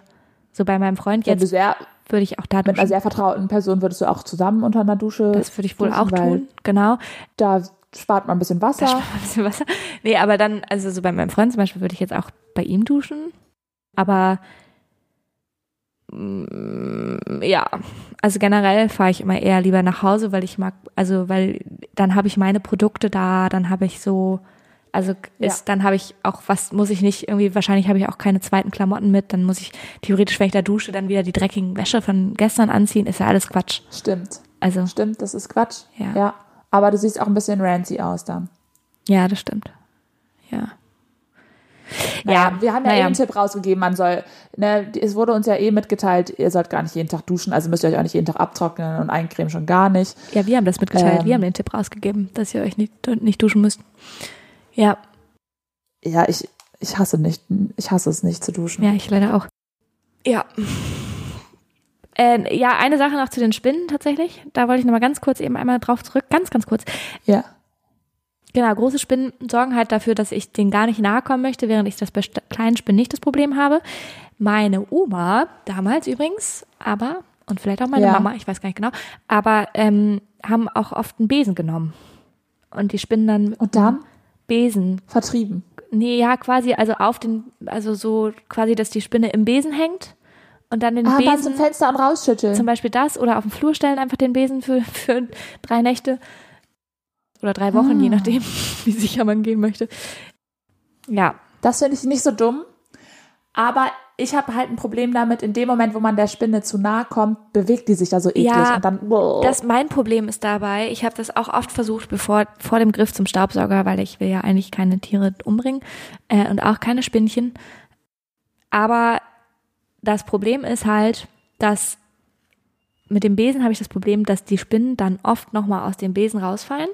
S2: so bei meinem Freund
S1: Wenn du
S2: jetzt
S1: sehr,
S2: würde ich auch da
S1: mit einer
S2: duschen.
S1: sehr vertrauten Person würdest du auch zusammen unter einer Dusche.
S2: Das würde ich wohl
S1: duschen,
S2: auch tun, genau.
S1: Da spart man ein bisschen Wasser.
S2: Da spart man ein bisschen Wasser. Nee, aber dann, also so bei meinem Freund zum Beispiel würde ich jetzt auch bei ihm duschen. Aber mm, ja, also generell fahre ich immer eher lieber nach Hause, weil ich mag, also weil dann habe ich meine Produkte da, dann habe ich so, also ist, dann habe ich auch was, muss ich nicht irgendwie, wahrscheinlich habe ich auch keine zweiten Klamotten mit, dann muss ich theoretisch, wenn ich da dusche, dann wieder die dreckigen Wäsche von gestern anziehen, ist ja alles Quatsch.
S1: Stimmt.
S2: Also,
S1: Stimmt, das ist Quatsch.
S2: Ja.
S1: ja. Aber du siehst auch ein bisschen rancy aus dann.
S2: ja, das stimmt. Ja.
S1: Naja, wir haben ja
S2: naja.
S1: eh einen Tipp rausgegeben, man soll, ne, es wurde uns ja eh mitgeteilt, ihr sollt gar nicht jeden Tag duschen, also müsst ihr euch auch nicht jeden Tag abtrocknen und eincremen schon gar nicht.
S2: Ja, wir haben das mitgeteilt.
S1: Ähm.
S2: wir haben den Tipp rausgegeben, dass ihr euch nicht, nicht duschen müsst. Ja,
S1: Ja, ich, ich hasse nicht, ich hasse es nicht zu duschen.
S2: ja, ich leider auch. Ja. Äh, ja, eine Sache noch zu den Spinnen tatsächlich. Da wollte ich nochmal ganz kurz eben einmal drauf zurück. Ganz, ganz kurz.
S1: Ja.
S2: Genau, große Spinnen sorgen halt dafür, dass ich denen gar nicht nahe kommen möchte, während ich das bei kleinen Spinnen nicht das Problem habe. Meine Oma, damals übrigens, aber, und vielleicht auch meine
S1: Ja.
S2: Mama, ich weiß gar nicht genau, aber ähm, haben auch oft einen Besen genommen. Und die Spinnen dann
S1: Und dann
S2: Besen
S1: vertrieben.
S2: Nee, ja, quasi, also auf den, also so quasi, dass die Spinne im Besen hängt und dann den
S1: Ah,
S2: Besen,
S1: zum Fenster und rausschütteln.
S2: zum Beispiel das, oder auf dem Flur stellen einfach den Besen für, für drei Nächte oder drei Wochen,
S1: Ah.
S2: je nachdem, wie sicher man gehen möchte. Ja,
S1: Das finde ich nicht so dumm. Aber ich habe halt ein Problem damit, in dem Moment, wo man der Spinne zu nahe kommt, bewegt die sich da so eklig
S2: Ja,
S1: und dann. Boah.
S2: Das mein Problem ist dabei, ich habe das auch oft versucht, bevor vor dem Griff zum Staubsauger, weil ich will ja eigentlich keine Tiere umbringen äh, und auch keine Spinnchen. Aber das Problem ist halt, dass mit dem Besen habe ich das Problem, dass die Spinnen dann oft nochmal aus dem Besen rausfallen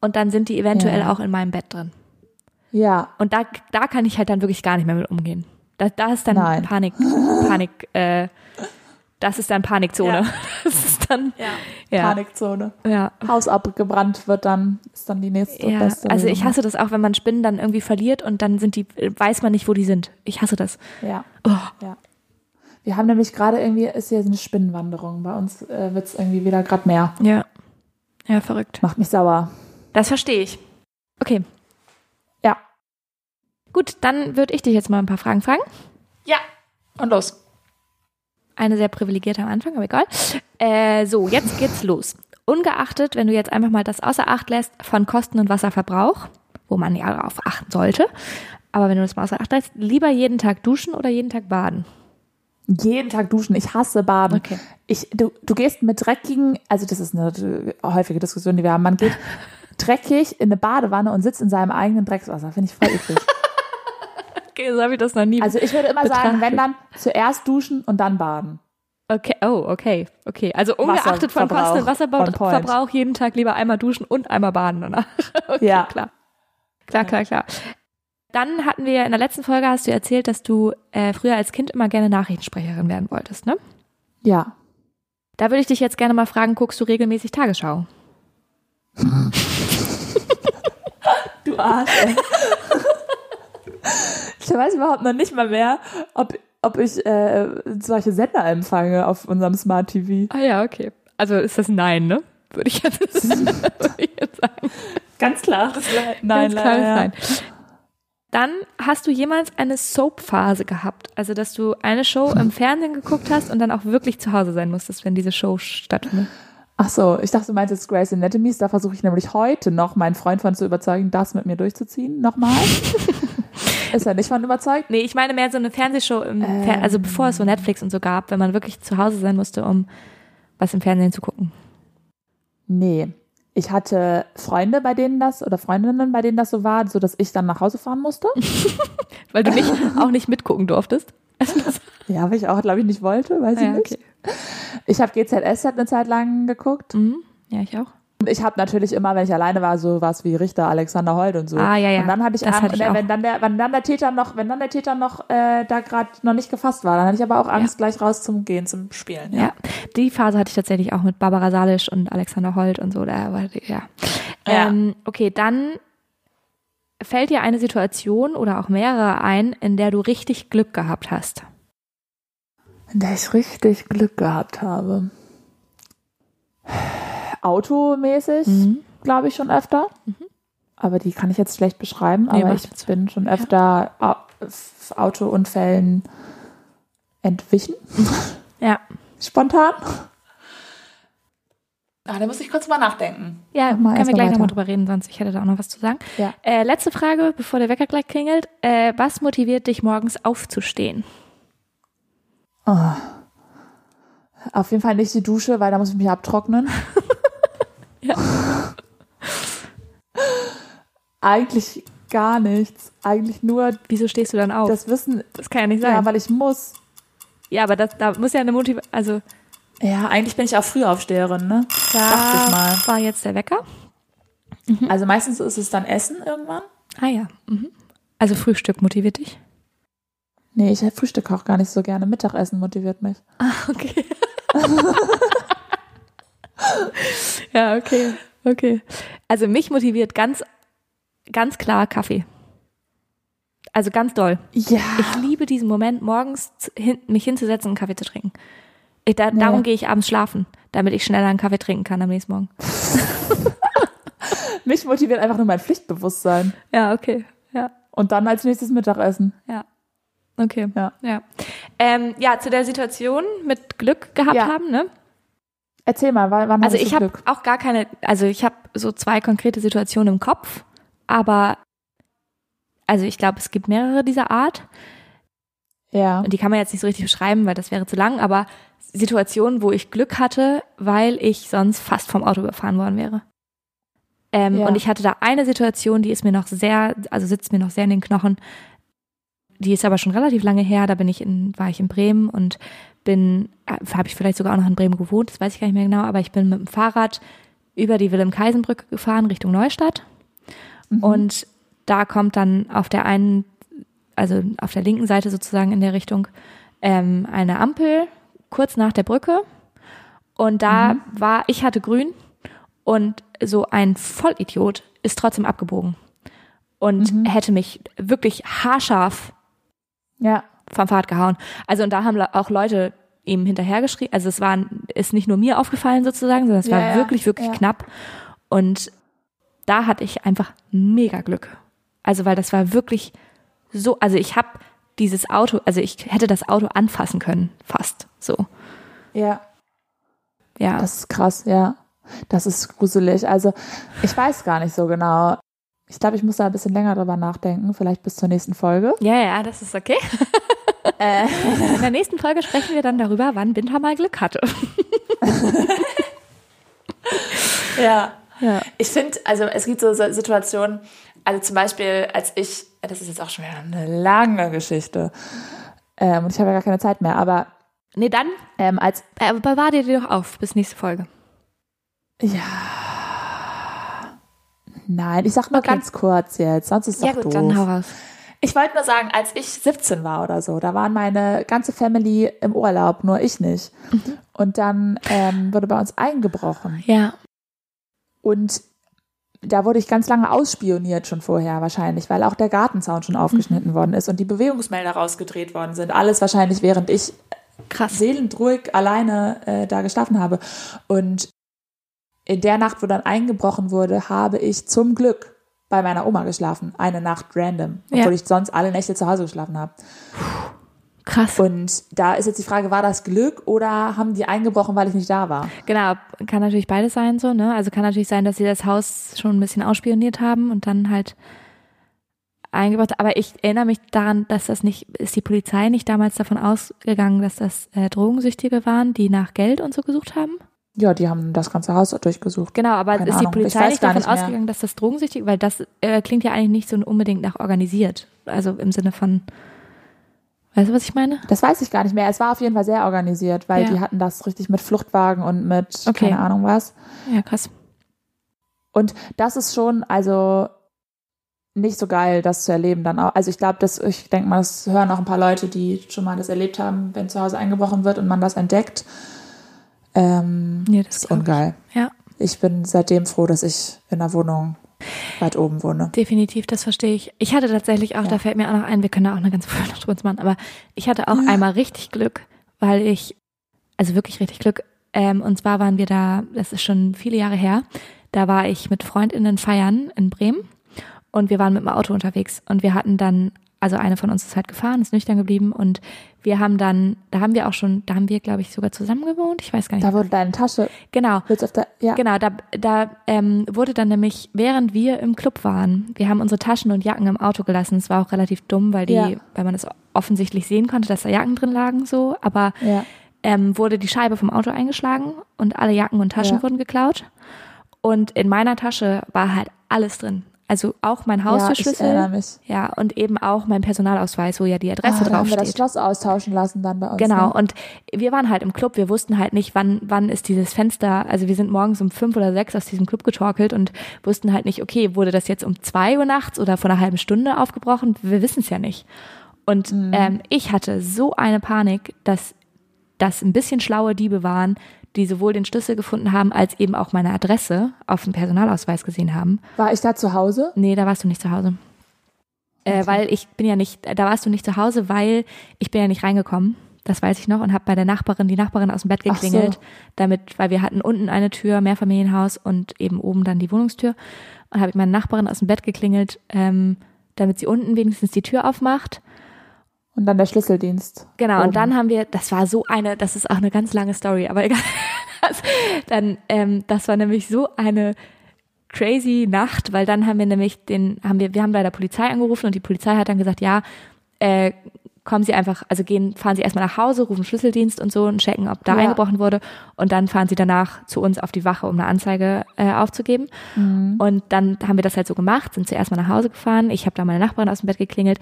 S2: und dann sind die eventuell
S1: Ja.
S2: auch in meinem Bett drin.
S1: ja,
S2: Und da, da kann ich halt dann wirklich gar nicht mehr mit umgehen. Da, da ist dann
S1: Nein.
S2: Panik, Panik, äh, das ist dann Panikzone.
S1: Ja.
S2: Das ist dann, ja,
S1: Panikzone.
S2: ja.
S1: Haus abgebrannt wird dann, ist dann die nächste
S2: Ja,
S1: beste.
S2: also ich hasse das auch, wenn man Spinnen dann irgendwie verliert und dann sind die, weiß man nicht, wo die sind. Ich hasse das.
S1: Ja.
S2: Oh.
S1: ja. Wir haben nämlich gerade irgendwie, ist hier eine Spinnenwanderung. Bei uns äh, wird es irgendwie wieder gerade mehr.
S2: Ja. Ja, verrückt.
S1: Macht mich sauer.
S2: Das verstehe ich. Okay. Gut, dann würde ich dich jetzt mal ein paar Fragen fragen.
S1: Ja. Und los.
S2: Eine sehr privilegierte am Anfang, aber egal. Äh, so, jetzt geht's los. Ungeachtet, wenn du jetzt einfach mal das außer Acht lässt von Kosten und Wasserverbrauch, wo man ja darauf achten sollte, aber wenn du das mal außer Acht lässt, lieber jeden Tag duschen oder jeden Tag baden?
S1: Jeden Tag duschen. Ich hasse Baden.
S2: Okay.
S1: Ich, du, du gehst mit dreckigen, also das ist eine äh, häufige Diskussion, die wir haben. Man geht dreckig in eine Badewanne und sitzt in seinem eigenen Dreckswasser. Finde ich voll eklig.
S2: Okay, so habe ich das noch nie.
S1: Also ich würde immer sagen,
S2: Betrachtet.
S1: wenn dann zuerst duschen und dann baden.
S2: Okay, oh, okay, okay. Also ungeachtet von Kosten und. Wasserverbrauch jeden Tag lieber einmal duschen und einmal baden danach. Okay,
S1: Ja.
S2: klar. Klar, klar, klar. Dann hatten wir in der letzten Folge hast du erzählt, dass du äh, früher als Kind immer gerne Nachrichtensprecherin werden wolltest, ne?
S1: Ja.
S2: Da würde ich dich jetzt gerne mal fragen, guckst du regelmäßig Tagesschau?
S1: Du Arsch, ey. Ich weiß überhaupt noch nicht mal mehr, ob, ob ich äh, solche Sender empfange auf unserem Smart TV.
S2: Ah ja, okay. Also ist das Nein, ne? Würde ich jetzt, würde ich jetzt sagen.
S1: Ganz klar. Nein,
S2: Ganz
S1: leider, ja.
S2: Nein. Dann hast du jemals eine Soap-Phase gehabt, also dass du eine Show im Fernsehen geguckt hast und dann auch wirklich zu Hause sein musstest, wenn diese Show stattfindet.
S1: Ach so, ich dachte, du meinst jetzt Grace Anatomy. Da versuche ich nämlich heute noch meinen Freund von zu überzeugen, das mit mir durchzuziehen. Nochmal. Ist er nicht von überzeugt?
S2: Nee, ich meine mehr so eine Fernsehshow, im
S1: Ähm.
S2: Fer also bevor es so Netflix und so gab, wenn man wirklich zu Hause sein musste, um was im Fernsehen zu gucken.
S1: Nee. Ich hatte Freunde, bei denen das, oder Freundinnen, bei denen das so war, so dass ich dann nach Hause fahren musste.
S2: Weil du nicht, auch nicht mitgucken durftest.
S1: Ja, weil ich auch, glaube ich, nicht wollte, weiß ich
S2: Ja,
S1: nicht.
S2: okay.
S1: Ich habe GZSZ eine Zeit lang geguckt.
S2: Mhm. Ja, ich auch.
S1: Und ich habe natürlich immer, wenn ich alleine war, so was wie Richter, Alexander Holt und so.
S2: Ah, ja, ja.
S1: Und dann hatte ich,
S2: Das
S1: Angst,
S2: hatte ich
S1: wenn, dann der, wenn dann der Täter noch, wenn dann der Täter noch äh, da gerade noch nicht gefasst war, dann hatte ich aber auch Angst, gleich raus zum Gehen, zum Spielen. Ja.
S2: Ja. Die Phase hatte ich tatsächlich auch mit Barbara Salisch und Alexander Holt und so. Da war ja.
S1: Ja.
S2: Ähm, okay, dann fällt dir eine Situation oder auch mehrere ein, in der du richtig Glück gehabt hast.
S1: In der ich richtig Glück gehabt habe. Automäßig,
S2: Mhm.
S1: glaube ich, schon öfter. Aber die kann ich jetzt schlecht beschreiben.
S2: Nee,
S1: aber ich
S2: jetzt-
S1: bin schon öfter F- Autounfällen entwichen.
S2: Ja.
S1: Spontan. Ah, da muss ich kurz mal nachdenken.
S2: Ja,
S1: mal
S2: können wir gleich nochmal drüber reden, sonst ich hätte da auch noch was zu sagen.
S1: Ja.
S2: Äh, letzte Frage, bevor der Wecker gleich klingelt. Äh, was motiviert dich morgens aufzustehen?
S1: Oh. Auf jeden Fall nicht die Dusche, weil da muss ich mich abtrocknen.
S2: Ja.
S1: Eigentlich gar nichts. Eigentlich nur
S2: Wieso stehst du dann auf? Das,
S1: das Wissen,
S2: kann ja nicht sein.
S1: ja, weil ich muss.
S2: Ja, aber das, da muss ja eine Motivation, also
S1: Ja, eigentlich bin ich auch Frühaufsteherin, ne? Dachte ich mal.
S2: war jetzt der Wecker.
S1: Also meistens ist es dann Essen irgendwann.
S2: Ah ja. Mhm. Also Frühstück motiviert dich?
S1: Nee, ich frühstücke auch gar nicht so gerne. Mittagessen motiviert mich.
S2: Ah, okay. ja, okay. Okay. Also mich motiviert ganz, ganz klar Kaffee. Also ganz doll.
S1: Ja.
S2: Ich liebe diesen Moment, morgens hin, mich hinzusetzen und einen Kaffee zu trinken. Ich, da, Darum gehe ich abends schlafen, damit ich schneller einen Kaffee trinken kann am nächsten Morgen.
S1: Mich motiviert einfach nur mein Pflichtbewusstsein.
S2: Ja, okay. Ja,
S1: Und dann als nächstes Mittagessen.
S2: ja. Okay.
S1: Ja.
S2: Ja, ähm, ja zu der Situation mit Glück gehabt
S1: Ja.
S2: haben, ne?
S1: Erzähl mal, wann
S2: Also ich habe auch gar keine, also ich habe so zwei konkrete Situationen im Kopf, aber also ich glaube, es gibt mehrere dieser Art.
S1: Ja.
S2: Und die kann man jetzt nicht so richtig beschreiben, weil das wäre zu lang, aber Situationen, wo ich Glück hatte, weil ich sonst fast vom Auto überfahren worden wäre. Ähm,
S1: Ja.
S2: Und ich hatte da eine Situation, die ist mir noch sehr, also sitzt mir noch sehr in den Knochen. Die ist aber schon relativ lange her. Da bin ich in, war ich in Bremen und bin, äh, habe ich vielleicht sogar auch noch in Bremen gewohnt, das weiß ich gar nicht mehr genau, aber ich bin mit dem Fahrrad über die Wilhelm-Kaisen-Brücke gefahren Richtung Neustadt. Und da kommt dann auf der einen, also auf der linken Seite sozusagen in der Richtung, ähm, eine Ampel kurz nach der Brücke. Und da war, ich hatte grün und so ein Vollidiot ist trotzdem abgebogen und hätte mich wirklich haarscharf
S1: Ja.
S2: Vom Fahrrad gehauen. Also und da haben auch Leute ihm hinterhergeschrieben. Also es war ist nicht nur mir aufgefallen sozusagen, sondern es
S1: Ja,
S2: war
S1: ja,
S2: wirklich wirklich
S1: ja.
S2: knapp. Und da hatte ich einfach mega Glück. Also weil das war wirklich so. Also ich habe dieses Auto, also ich hätte das Auto anfassen können, fast so.
S1: Ja.
S2: Ja,
S1: Das ist krass, ja. Das ist gruselig. Also, ich weiß gar nicht so genau. Ich glaube, ich muss da ein bisschen länger drüber nachdenken, vielleicht bis zur nächsten Folge.
S2: ja, ja, das ist okay.
S1: Äh,
S2: In der nächsten Folge sprechen wir dann darüber, wann Binter mal Glück hatte.
S1: ja.
S2: Ja.
S1: Ich finde, also es gibt so Situationen, also zum Beispiel, als ich, das ist jetzt auch schon wieder eine lange Geschichte, ähm, und ich habe ja gar keine Zeit mehr, aber
S2: Nee, dann
S1: ähm, als,
S2: äh, bewahr dir die doch auf bis nächste Folge.
S1: ja, nein, ich sag nur
S2: Okay.
S1: ganz kurz jetzt, sonst ist es doch doof.
S2: dann hau raus.
S1: Ich wollte nur sagen, als ich 17 war oder so, da waren meine ganze Family im Urlaub, nur ich nicht. Und dann ähm, wurde bei uns eingebrochen.
S2: Ja.
S1: Und da wurde ich ganz lange ausspioniert schon vorher wahrscheinlich, weil auch der Gartenzaun schon aufgeschnitten worden ist und die Bewegungsmelder rausgedreht worden sind. Alles wahrscheinlich, während ich
S2: Krass.
S1: seelenruhig alleine äh, da geschlafen habe. Und in der Nacht, wo dann eingebrochen wurde, habe ich zum Glück bei meiner Oma geschlafen. Eine Nacht random, obwohl
S2: Ja.
S1: ich sonst alle Nächte zu Hause geschlafen habe.
S2: Krass.
S1: Und da ist jetzt die Frage, war das Glück oder haben die eingebrochen, weil ich nicht da war?
S2: Genau, kann natürlich beides sein so, ne? Also kann natürlich sein, dass sie das Haus schon ein bisschen ausspioniert haben und dann halt eingebracht. Aber ich erinnere mich daran, dass das nicht, ist die Polizei nicht damals davon ausgegangen, dass das äh, Drogensüchtige waren, die nach Geld und so gesucht haben?
S1: Ja, die haben das ganze Haus durchgesucht.
S2: Genau, aber
S1: Keine
S2: ist die
S1: Ahnung.
S2: Polizei nicht davon
S1: nicht
S2: ausgegangen, dass das Drogensüchtige, weil das äh, klingt ja eigentlich nicht so unbedingt nach organisiert. Also im Sinne von, weißt du, was ich meine?
S1: Das weiß ich gar nicht mehr. Es war auf jeden Fall sehr organisiert, weil
S2: Ja.
S1: die hatten das richtig mit Fluchtwagen und mit
S2: Okay.
S1: keine Ahnung was.
S2: Ja, krass.
S1: Und das ist schon, also nicht so geil, das zu erleben dann auch. Also ich glaube, dass ich denke mal, das hören auch ein paar Leute, die schon mal das erlebt haben, wenn zu Hause eingebrochen wird und man das entdeckt. Ähm,
S2: Ja, das
S1: ist
S2: glaub ich.
S1: ungeil.
S2: Ja.
S1: Ich bin seitdem froh, dass ich in einer Wohnung weit oben wohne.
S2: Definitiv, das verstehe ich. Ich hatte tatsächlich auch,
S1: Ja.
S2: da fällt mir auch noch ein, wir können da auch eine ganze Folge noch drüber machen, aber ich hatte auch einmal richtig Glück, weil ich, also wirklich richtig Glück, ähm, und zwar waren wir da, das ist schon viele Jahre her, da war ich mit FreundInnen feiern in Bremen und wir waren mit dem Auto unterwegs und wir hatten dann, also eine von uns ist halt gefahren, ist nüchtern geblieben und wir haben dann, da haben wir auch schon, da haben wir, glaube ich, sogar zusammen gewohnt, ich weiß gar nicht.
S1: Da wurde deine Tasche,
S2: Genau.
S1: auf der, ja.
S2: Genau, da, da ähm, wurde dann nämlich, während wir im Club waren, wir haben unsere Taschen und Jacken im Auto gelassen. Es war auch relativ dumm, weil die,
S1: Ja.
S2: weil man es offensichtlich sehen konnte, dass da Jacken drin lagen so, aber
S1: Ja.
S2: ähm, wurde die Scheibe vom Auto eingeschlagen und alle Jacken und Taschen
S1: Ja.
S2: wurden geklaut. Und in meiner Tasche war halt alles drin. Also auch mein
S1: ja, ich erinnere
S2: Haustürschlüssel.
S1: mich.
S2: Ja, und eben auch mein Personalausweis, wo ja die Adresse
S1: Ah, da haben wir das
S2: draufsteht.
S1: Schloss austauschen lassen dann bei uns.
S2: Genau,
S1: Ne?
S2: und wir waren halt im Club, wir wussten halt nicht, wann, wann ist dieses Fenster, also wir sind morgens um fünf oder sechs aus diesem Club getorkelt und wussten halt nicht, okay, wurde das jetzt um zwei Uhr nachts oder vor einer halben Stunde aufgebrochen? Wir wissen es ja nicht. Und ähm, ich hatte so eine Panik, dass das ein bisschen schlaue Diebe waren, die sowohl den Schlüssel gefunden haben, als eben auch meine Adresse auf dem Personalausweis gesehen haben.
S1: War ich da zu Hause?
S2: Nee, da warst du nicht zu Hause. Äh, weil ich bin ja nicht, da warst du nicht zu Hause, weil ich bin ja nicht reingekommen. Das weiß ich noch und habe bei der Nachbarin, die Nachbarin aus dem Bett
S1: Ach so.
S2: geklingelt, damit, weil wir hatten unten eine Tür, Mehrfamilienhaus und eben oben dann die Wohnungstür und habe ich meine Nachbarin aus dem Bett geklingelt, ähm, damit sie unten wenigstens die Tür aufmacht.
S1: Und dann der Schlüsseldienst.
S2: Genau,
S1: Oben.
S2: und dann haben wir, das war so eine, das ist auch eine ganz lange Story, aber egal. Das, dann, ähm, das war nämlich so eine crazy Nacht, weil dann haben wir nämlich den, haben wir, wir haben bei der Polizei angerufen und die Polizei hat dann gesagt, ja, äh, kommen sie einfach, also gehen, fahren sie erstmal nach Hause, rufen Schlüsseldienst und so und checken, ob da
S1: Ja.
S2: eingebrochen wurde. Und dann fahren sie danach zu uns auf die Wache, um eine Anzeige äh, aufzugeben. Und dann haben wir das halt so gemacht, sind zuerst mal nach Hause gefahren. Ich habe da meine Nachbarin aus dem Bett geklingelt,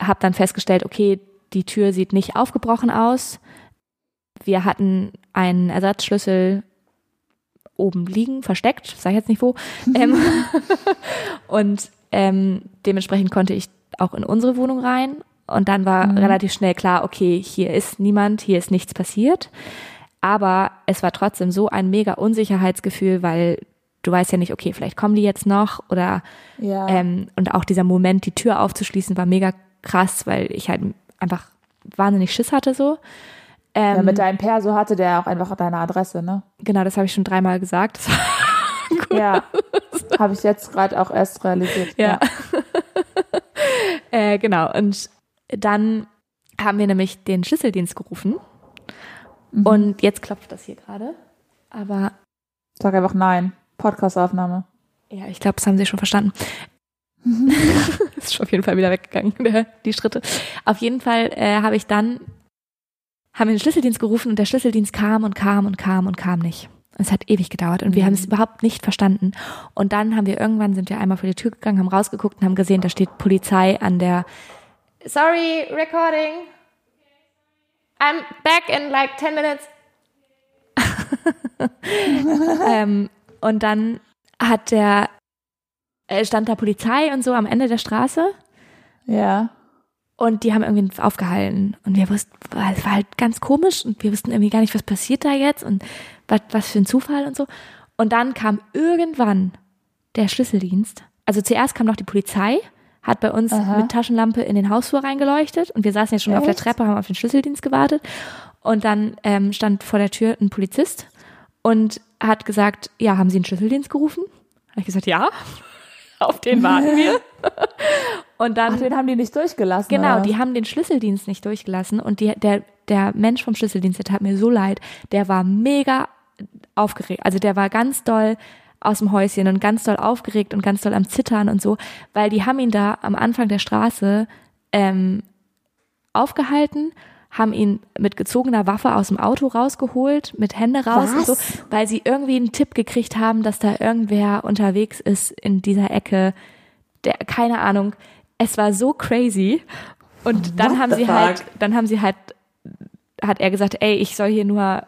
S2: habe dann festgestellt, okay, die Tür sieht nicht aufgebrochen aus. Wir hatten einen Ersatzschlüssel oben liegen, versteckt, sag ich jetzt nicht wo. ähm, und ähm, dementsprechend konnte ich auch in unsere Wohnung rein. Und dann war relativ schnell klar, okay, hier ist niemand, hier ist nichts passiert. Aber es war trotzdem so ein mega Unsicherheitsgefühl, weil du weißt ja nicht, okay, vielleicht kommen die jetzt noch oder
S1: Ja.
S2: ähm, und auch dieser Moment, die Tür aufzuschließen, war mega krass, weil ich halt einfach wahnsinnig Schiss hatte so. Ähm,
S1: ja, mit deinem Perso hatte der auch einfach deine Adresse, ne?
S2: genau, das habe ich schon dreimal gesagt.
S1: Ja. Habe ich jetzt gerade auch erst realisiert.
S2: Ja. äh, genau. Und dann haben wir nämlich den Schlüsseldienst gerufen. Und jetzt klopft das hier gerade. Aber
S1: Sag einfach nein. Podcastaufnahme.
S2: ja, ich glaube, das haben sie schon verstanden. ist schon auf jeden Fall wieder weggegangen, die Schritte. Auf jeden Fall äh, habe ich dann, haben wir den Schlüsseldienst gerufen und der Schlüsseldienst kam und kam und kam und kam nicht. Es hat ewig gedauert und wir haben es überhaupt nicht verstanden. Und dann haben wir irgendwann, sind wir einmal vor die Tür gegangen, haben rausgeguckt und haben gesehen, da steht Polizei an der Sorry, recording. I'm back in like 10 minutes. ähm, und dann hat der, stand da Polizei und so am Ende der Straße
S1: Ja.
S2: und die haben irgendwie aufgehalten und wir wussten, es war halt ganz komisch und wir wussten irgendwie gar nicht, was passiert da jetzt und was, was für ein Zufall und so. Und dann kam irgendwann der Schlüsseldienst. Also zuerst kam noch die Polizei, hat bei uns
S1: Aha.
S2: mit Taschenlampe in den Hausflur reingeleuchtet und wir saßen jetzt schon auf der
S1: Echt?
S2: Treppe, haben auf den Schlüsseldienst gewartet und dann ähm, stand vor der Tür ein Polizist und hat gesagt, ja, haben Sie einen Schlüsseldienst gerufen? Habe ich gesagt, ja. Auf den warten wir. Und dann
S1: Ach, den haben die nicht durchgelassen.
S2: Genau,
S1: oder?
S2: die haben den Schlüsseldienst nicht durchgelassen und die, der, der Mensch vom Schlüsseldienst, der tat mir so leid, der war mega aufgeregt. Also der war ganz doll aus dem Häuschen und ganz doll aufgeregt und ganz doll am Zittern und so, weil die haben ihn da am Anfang der Straße ähm, aufgehalten, haben ihn mit gezogener Waffe aus dem Auto rausgeholt, mit Hände raus und so,
S1: Was?
S2: weil sie irgendwie einen Tipp gekriegt haben, dass da irgendwer unterwegs ist in dieser Ecke, der, keine Ahnung, es war so crazy. Und dann
S1: What
S2: haben sie
S1: fuck?
S2: halt, dann haben sie halt, hat er gesagt, ey, ich soll hier nur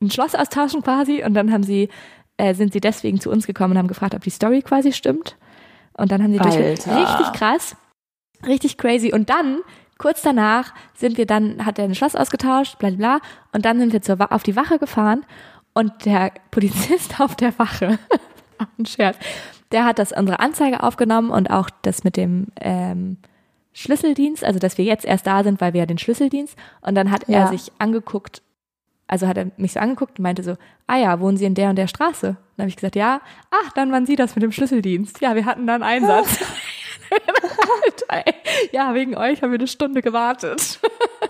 S2: ein Schloss austauschen quasi. Und dann haben sie, äh, sind sie deswegen zu uns gekommen und haben gefragt, ob die Story quasi stimmt. Und dann haben sie durch, richtig krass, richtig crazy. Und dann, kurz danach, sind wir dann, hat er ein Schloss ausgetauscht, bla bla. Und dann sind wir zur, auf die Wache gefahren und der Polizist auf der Wache, ein Scherz, der hat das unsere Anzeige aufgenommen und auch das mit dem ähm, Schlüsseldienst, also dass wir jetzt erst da sind, weil wir ja den Schlüsseldienst. Und dann hat er
S1: Ja.
S2: sich angeguckt, also hat er mich so angeguckt und meinte so, ah ja, wohnen Sie in der und der Straße? Dann habe ich gesagt, ja. Ach, dann waren Sie das mit dem Schlüsseldienst. Ja, wir hatten dann Einsatz. Ja, wegen euch haben wir eine Stunde gewartet.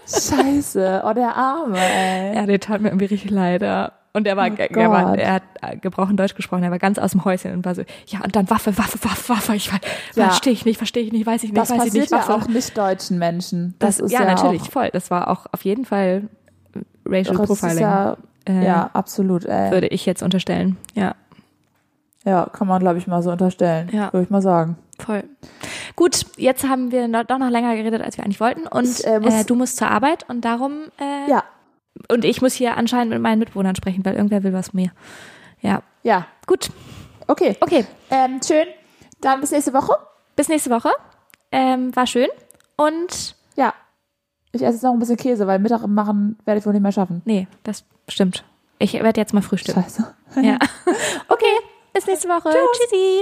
S1: Scheiße. Oh, der Arme, ey.
S2: Ja, der tat mir irgendwie richtig leid. Ja. Und er war,
S1: Oh
S2: er, war er hat äh, gebrochen Deutsch gesprochen, er war ganz aus dem Häuschen und war so, ja, und dann Waffe, Waffe, Waffe, Waffe. Ich war,
S1: Ja.
S2: verstehe ich nicht, verstehe ich nicht, weiß ich nicht,
S1: Das
S2: weiß ich
S1: passiert
S2: nicht,
S1: ja
S2: Waffe.
S1: auch nicht deutschen Menschen. Das,
S2: Das,
S1: ist
S2: ja,
S1: ja,
S2: natürlich,
S1: Auch,
S2: voll. Das war auch auf jeden Fall Racial
S1: das ist
S2: Profiling,
S1: ja,
S2: äh,
S1: ja, absolut, ey.
S2: würde ich jetzt unterstellen. Ja,
S1: Ja, kann man, glaube ich, mal so unterstellen.
S2: Ja.
S1: Würde ich mal sagen.
S2: Voll. Gut, jetzt haben wir noch, doch noch länger geredet, als wir eigentlich wollten. Und
S1: äh,
S2: äh, du musst zur Arbeit und darum, äh,
S1: Ja.
S2: und ich muss hier anscheinend mit meinen Mitwohnern sprechen, weil irgendwer will was von mir. Ja,
S1: Ja.
S2: gut.
S1: Okay.
S2: Okay,
S1: Ähm, schön. Dann bis nächste Woche.
S2: bis nächste Woche. Ähm, war schön. Und
S1: Ja. Ich esse jetzt noch ein bisschen Käse, weil Mittag machen werde ich wohl nicht mehr schaffen.
S2: nee, das stimmt. Ich werde jetzt mal frühstücken.
S1: Scheiße.
S2: Ja. Okay, bis nächste Woche. Tschüssi.